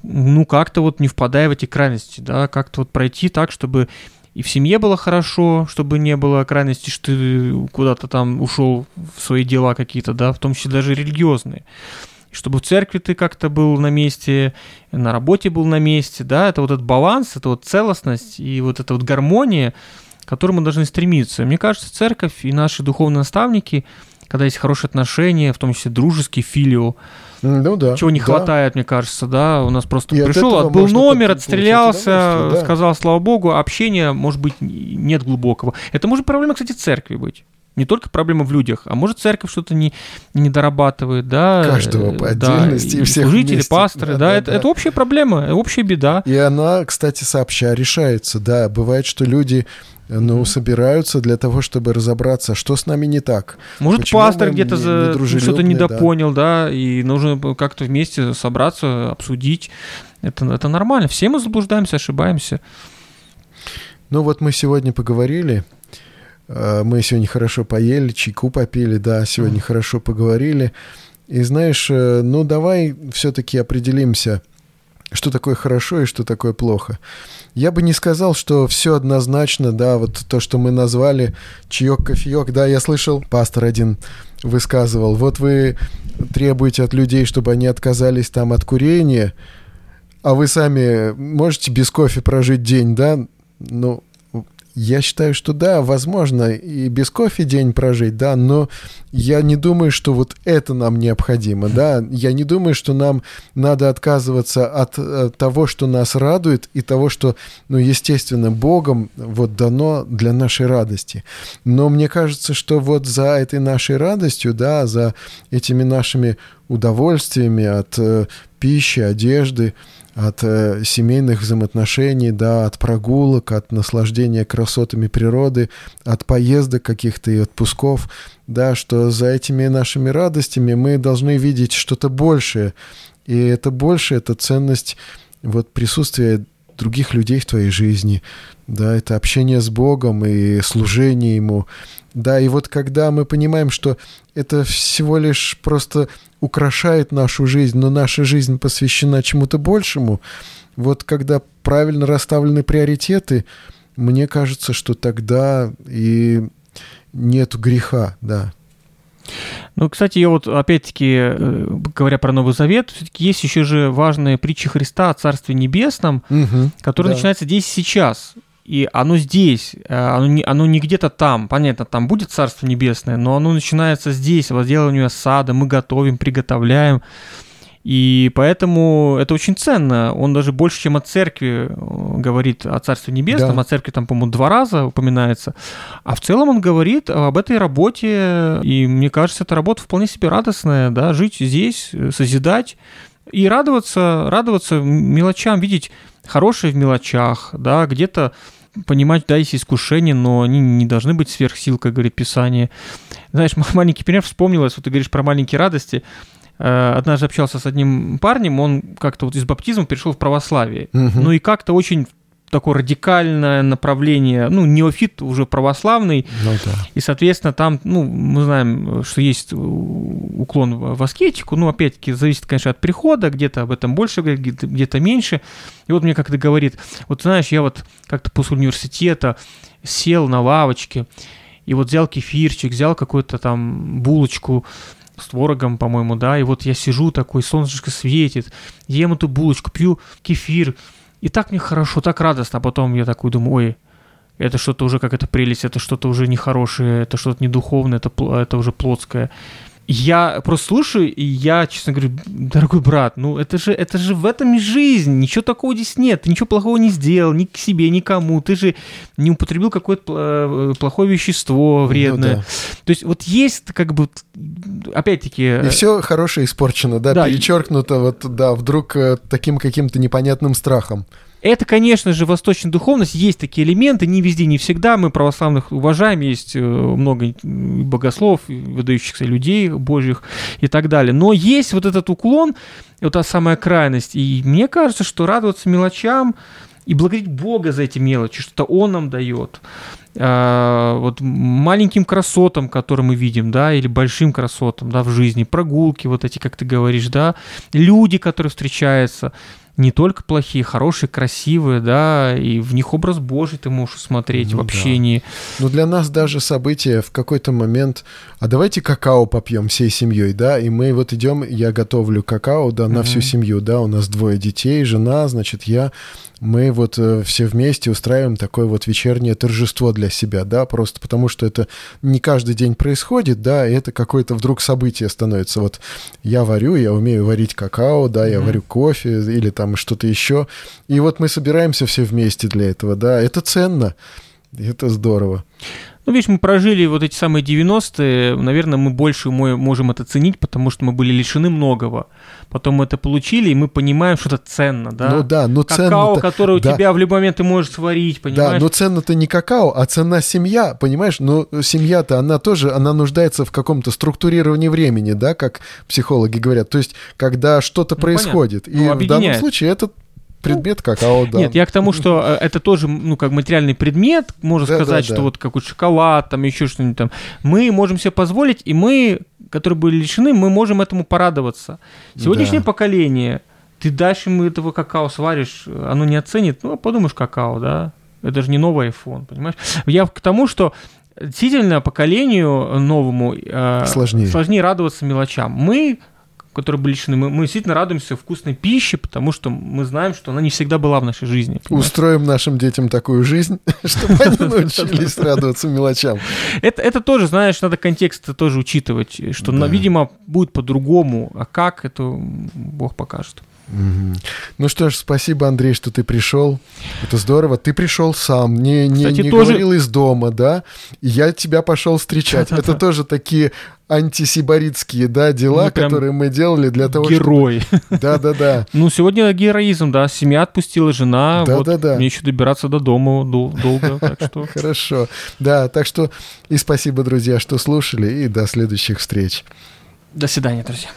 Speaker 2: ну, как-то вот не впадая в эти крайности, да, как-то вот пройти так, чтобы и в семье было хорошо, чтобы не было крайности, что ты куда-то там ушел в свои дела какие-то, да, в том числе даже религиозные чтобы в церкви ты как-то был на месте, на работе был на месте, да, это вот этот баланс, это вот целостность и вот эта вот гармония, к которой мы должны стремиться. Мне кажется, церковь и наши духовные наставники, когда есть хорошие отношения, в том числе дружеские, филио, ну да. Чего не да. хватает, мне кажется, да. У нас просто и пришел, от отбыл номер, отстрелялся, да. сказал, слава богу, общения, может быть, нет глубокого. Это может проблема, кстати, церкви быть не только проблема в людях, а может церковь что-то не, не дорабатывает, да.
Speaker 1: Каждого по отдельности да, и всех
Speaker 2: Служители, вместе. пасторы, да, да, да, это, да. это общая проблема, общая беда.
Speaker 1: И она, кстати, сообща решается, да. Бывает, что люди ну, собираются для того, чтобы разобраться, что с нами не так.
Speaker 2: Может, Почему пастор где-то за... что-то недопонял, да. да, и нужно как-то вместе собраться, обсудить. Это, это нормально. Все мы заблуждаемся, ошибаемся.
Speaker 1: Ну вот мы сегодня поговорили Э, мы сегодня хорошо поели, чайку попили, да, сегодня mm. хорошо поговорили. И знаешь, э, ну давай все-таки определимся, что такое хорошо и что такое плохо. Я бы не сказал, что все однозначно, да, вот то, что мы назвали чаек, кофеек, да, я слышал, пастор один высказывал, вот вы требуете от людей, чтобы они отказались там от курения, а вы сами можете без кофе прожить день, да? Ну, я считаю, что да, возможно и без кофе день прожить, да, но я не думаю, что вот это нам необходимо, да. Я не думаю, что нам надо отказываться от, от э, того, что нас радует, и того, что, ну, естественно, Богом вот дано для нашей радости. Но мне кажется, что вот за этой нашей радостью, да, за этими нашими удовольствиями от э, пищи, одежды, от э, семейных взаимоотношений, да, от прогулок, от наслаждения красотами природы, от поездок каких-то и отпусков, да, что за этими нашими радостями мы должны видеть что-то большее. И это больше, это ценность вот присутствия других людей в твоей жизни, да, это общение с Богом и служение Ему, да, и вот когда мы понимаем, что это всего лишь просто украшает нашу жизнь, но наша жизнь посвящена чему-то большему, вот когда правильно расставлены приоритеты, мне кажется, что тогда и нет греха, да.
Speaker 2: Ну, кстати, я вот опять-таки, э, говоря про Новый Завет, все-таки есть еще же важная притча Христа о Царстве Небесном, угу, которая да. начинается здесь сейчас и оно здесь, э, оно не, оно не где-то там, понятно, там будет Царство Небесное, но оно начинается здесь, возделывание сада, мы готовим, приготовляем, и поэтому это очень ценно. Он даже больше, чем о церкви э, говорит о Царстве Небесном. Да. О церкви там, по-моему, два раза упоминается. А в целом он говорит об этой работе. И мне кажется, эта работа вполне себе радостная. Да? Жить здесь, созидать и радоваться, радоваться мелочам, видеть хорошее в мелочах, да, где-то понимать, да, есть искушения, но они не должны быть сверхсил, как говорит Писание. Знаешь, маленький пример вспомнилось, вот ты говоришь про маленькие радости. Э, однажды общался с одним парнем, он как-то вот из баптизма перешел в православие. Угу. Ну и как-то очень такое радикальное направление, ну, неофит уже православный, ну, да. и, соответственно, там, ну, мы знаем, что есть уклон в аскетику, ну, опять-таки, зависит, конечно, от прихода, где-то об этом больше, где-то меньше, и вот мне как-то говорит, вот знаешь, я вот как-то после университета сел на лавочке, и вот взял кефирчик, взял какую-то там булочку, с творогом, по-моему, да, и вот я сижу такой, солнышко светит, ем эту булочку, пью кефир, и так мне хорошо, так радостно. А потом я такой думаю, ой, это что-то уже как это прелесть, это что-то уже нехорошее, это что-то не духовное, это, это уже плотское я просто слушаю, и я, честно говорю, дорогой брат, ну это же, это же в этом и жизнь, ничего такого здесь нет, ты ничего плохого не сделал, ни к себе, никому, ты же не употребил какое-то э, плохое вещество вредное. Ну, да. То есть вот есть как бы, опять-таки... И
Speaker 1: э, все хорошее испорчено, да, да перечеркнуто вот, да, вдруг э, таким каким-то непонятным страхом.
Speaker 2: Это, конечно же, восточная духовность, есть такие элементы, не везде, не всегда. Мы православных уважаем, есть э, много богослов, выдающихся людей божьих и так далее. Но есть вот этот уклон, вот та самая крайность. И мне кажется, что радоваться мелочам и благодарить Бога за эти мелочи, что-то Он нам дает. А, вот маленьким красотам, которые мы видим, да, или большим красотам, да, в жизни, прогулки вот эти, как ты говоришь, да, люди, которые встречаются, не только плохие, хорошие, красивые, да, и в них образ Божий ты можешь смотреть ну, в общении.
Speaker 1: Да. Ну, для нас даже события в какой-то момент, а давайте какао попьем всей семьей, да, и мы вот идем, я готовлю какао, да, на mm-hmm. всю семью, да, у нас двое детей, жена, значит, я, мы вот э, все вместе устраиваем такое вот вечернее торжество для себя, да, просто потому что это не каждый день происходит, да, и это какое-то вдруг событие становится. Вот я варю, я умею варить какао, да, я mm-hmm. варю кофе или там что-то еще, и вот мы собираемся все вместе для этого, да, это ценно, это здорово.
Speaker 2: Ну, видишь, мы прожили вот эти самые 90-е, наверное, мы больше можем это ценить, потому что мы были лишены многого. Потом мы это получили, и мы понимаем, что это ценно, да?
Speaker 1: Ну да, но
Speaker 2: Какао, которое у да. тебя в любой момент ты можешь сварить, понимаешь?
Speaker 1: Да, но ценно-то не какао, а цена семья, понимаешь? Но семья-то, она тоже, она нуждается в каком-то структурировании времени, да, как психологи говорят. То есть, когда что-то ну, происходит. Понятно. И ну, в данном случае это предмет какао, да.
Speaker 2: Нет, я к тому, что э, это тоже, ну, как материальный предмет, можно да, сказать, да, что вот какой-то шоколад, там еще что-нибудь там. Мы можем себе позволить, и мы которые были лишены, мы можем этому порадоваться. Сегодняшнее
Speaker 1: Да.
Speaker 2: поколение, ты дальше ему этого какао сваришь, оно не оценит, ну, подумаешь, какао, да, это же не новый iPhone, понимаешь? Я к тому, что действительно поколению новому э,
Speaker 1: Сложнее.
Speaker 2: сложнее радоваться мелочам. Мы, которые были лишены, мы, мы действительно радуемся вкусной пище, потому что мы знаем, что она не всегда была в нашей жизни. понимаешь?
Speaker 1: Устроим нашим детям такую жизнь, чтобы они научились радоваться мелочам.
Speaker 2: Это, это тоже, знаешь, надо контекст тоже учитывать, что,
Speaker 1: Да.
Speaker 2: видимо, будет по-другому, а как, это Бог покажет.
Speaker 1: Ну что ж, спасибо, Андрей, что ты пришел. Это здорово. Ты пришел сам, не, не,
Speaker 2: Кстати,
Speaker 1: не
Speaker 2: тоже-
Speaker 1: говорил из дома, да? И я тебя пошел встречать. Это тоже такие антисибаритские, да, дела,
Speaker 2: Ну,
Speaker 1: которые мы делали для того,
Speaker 2: Герой.
Speaker 1: чтобы... Да-да-да.
Speaker 2: Ну, сегодня героизм, да, семья отпустила, жена, вот
Speaker 1: Да-да-да.
Speaker 2: мне еще добираться до дома дол- долго, так что...
Speaker 1: Хорошо. Да, так что и спасибо, друзья, что слушали, и до следующих встреч.
Speaker 2: До свидания, друзья.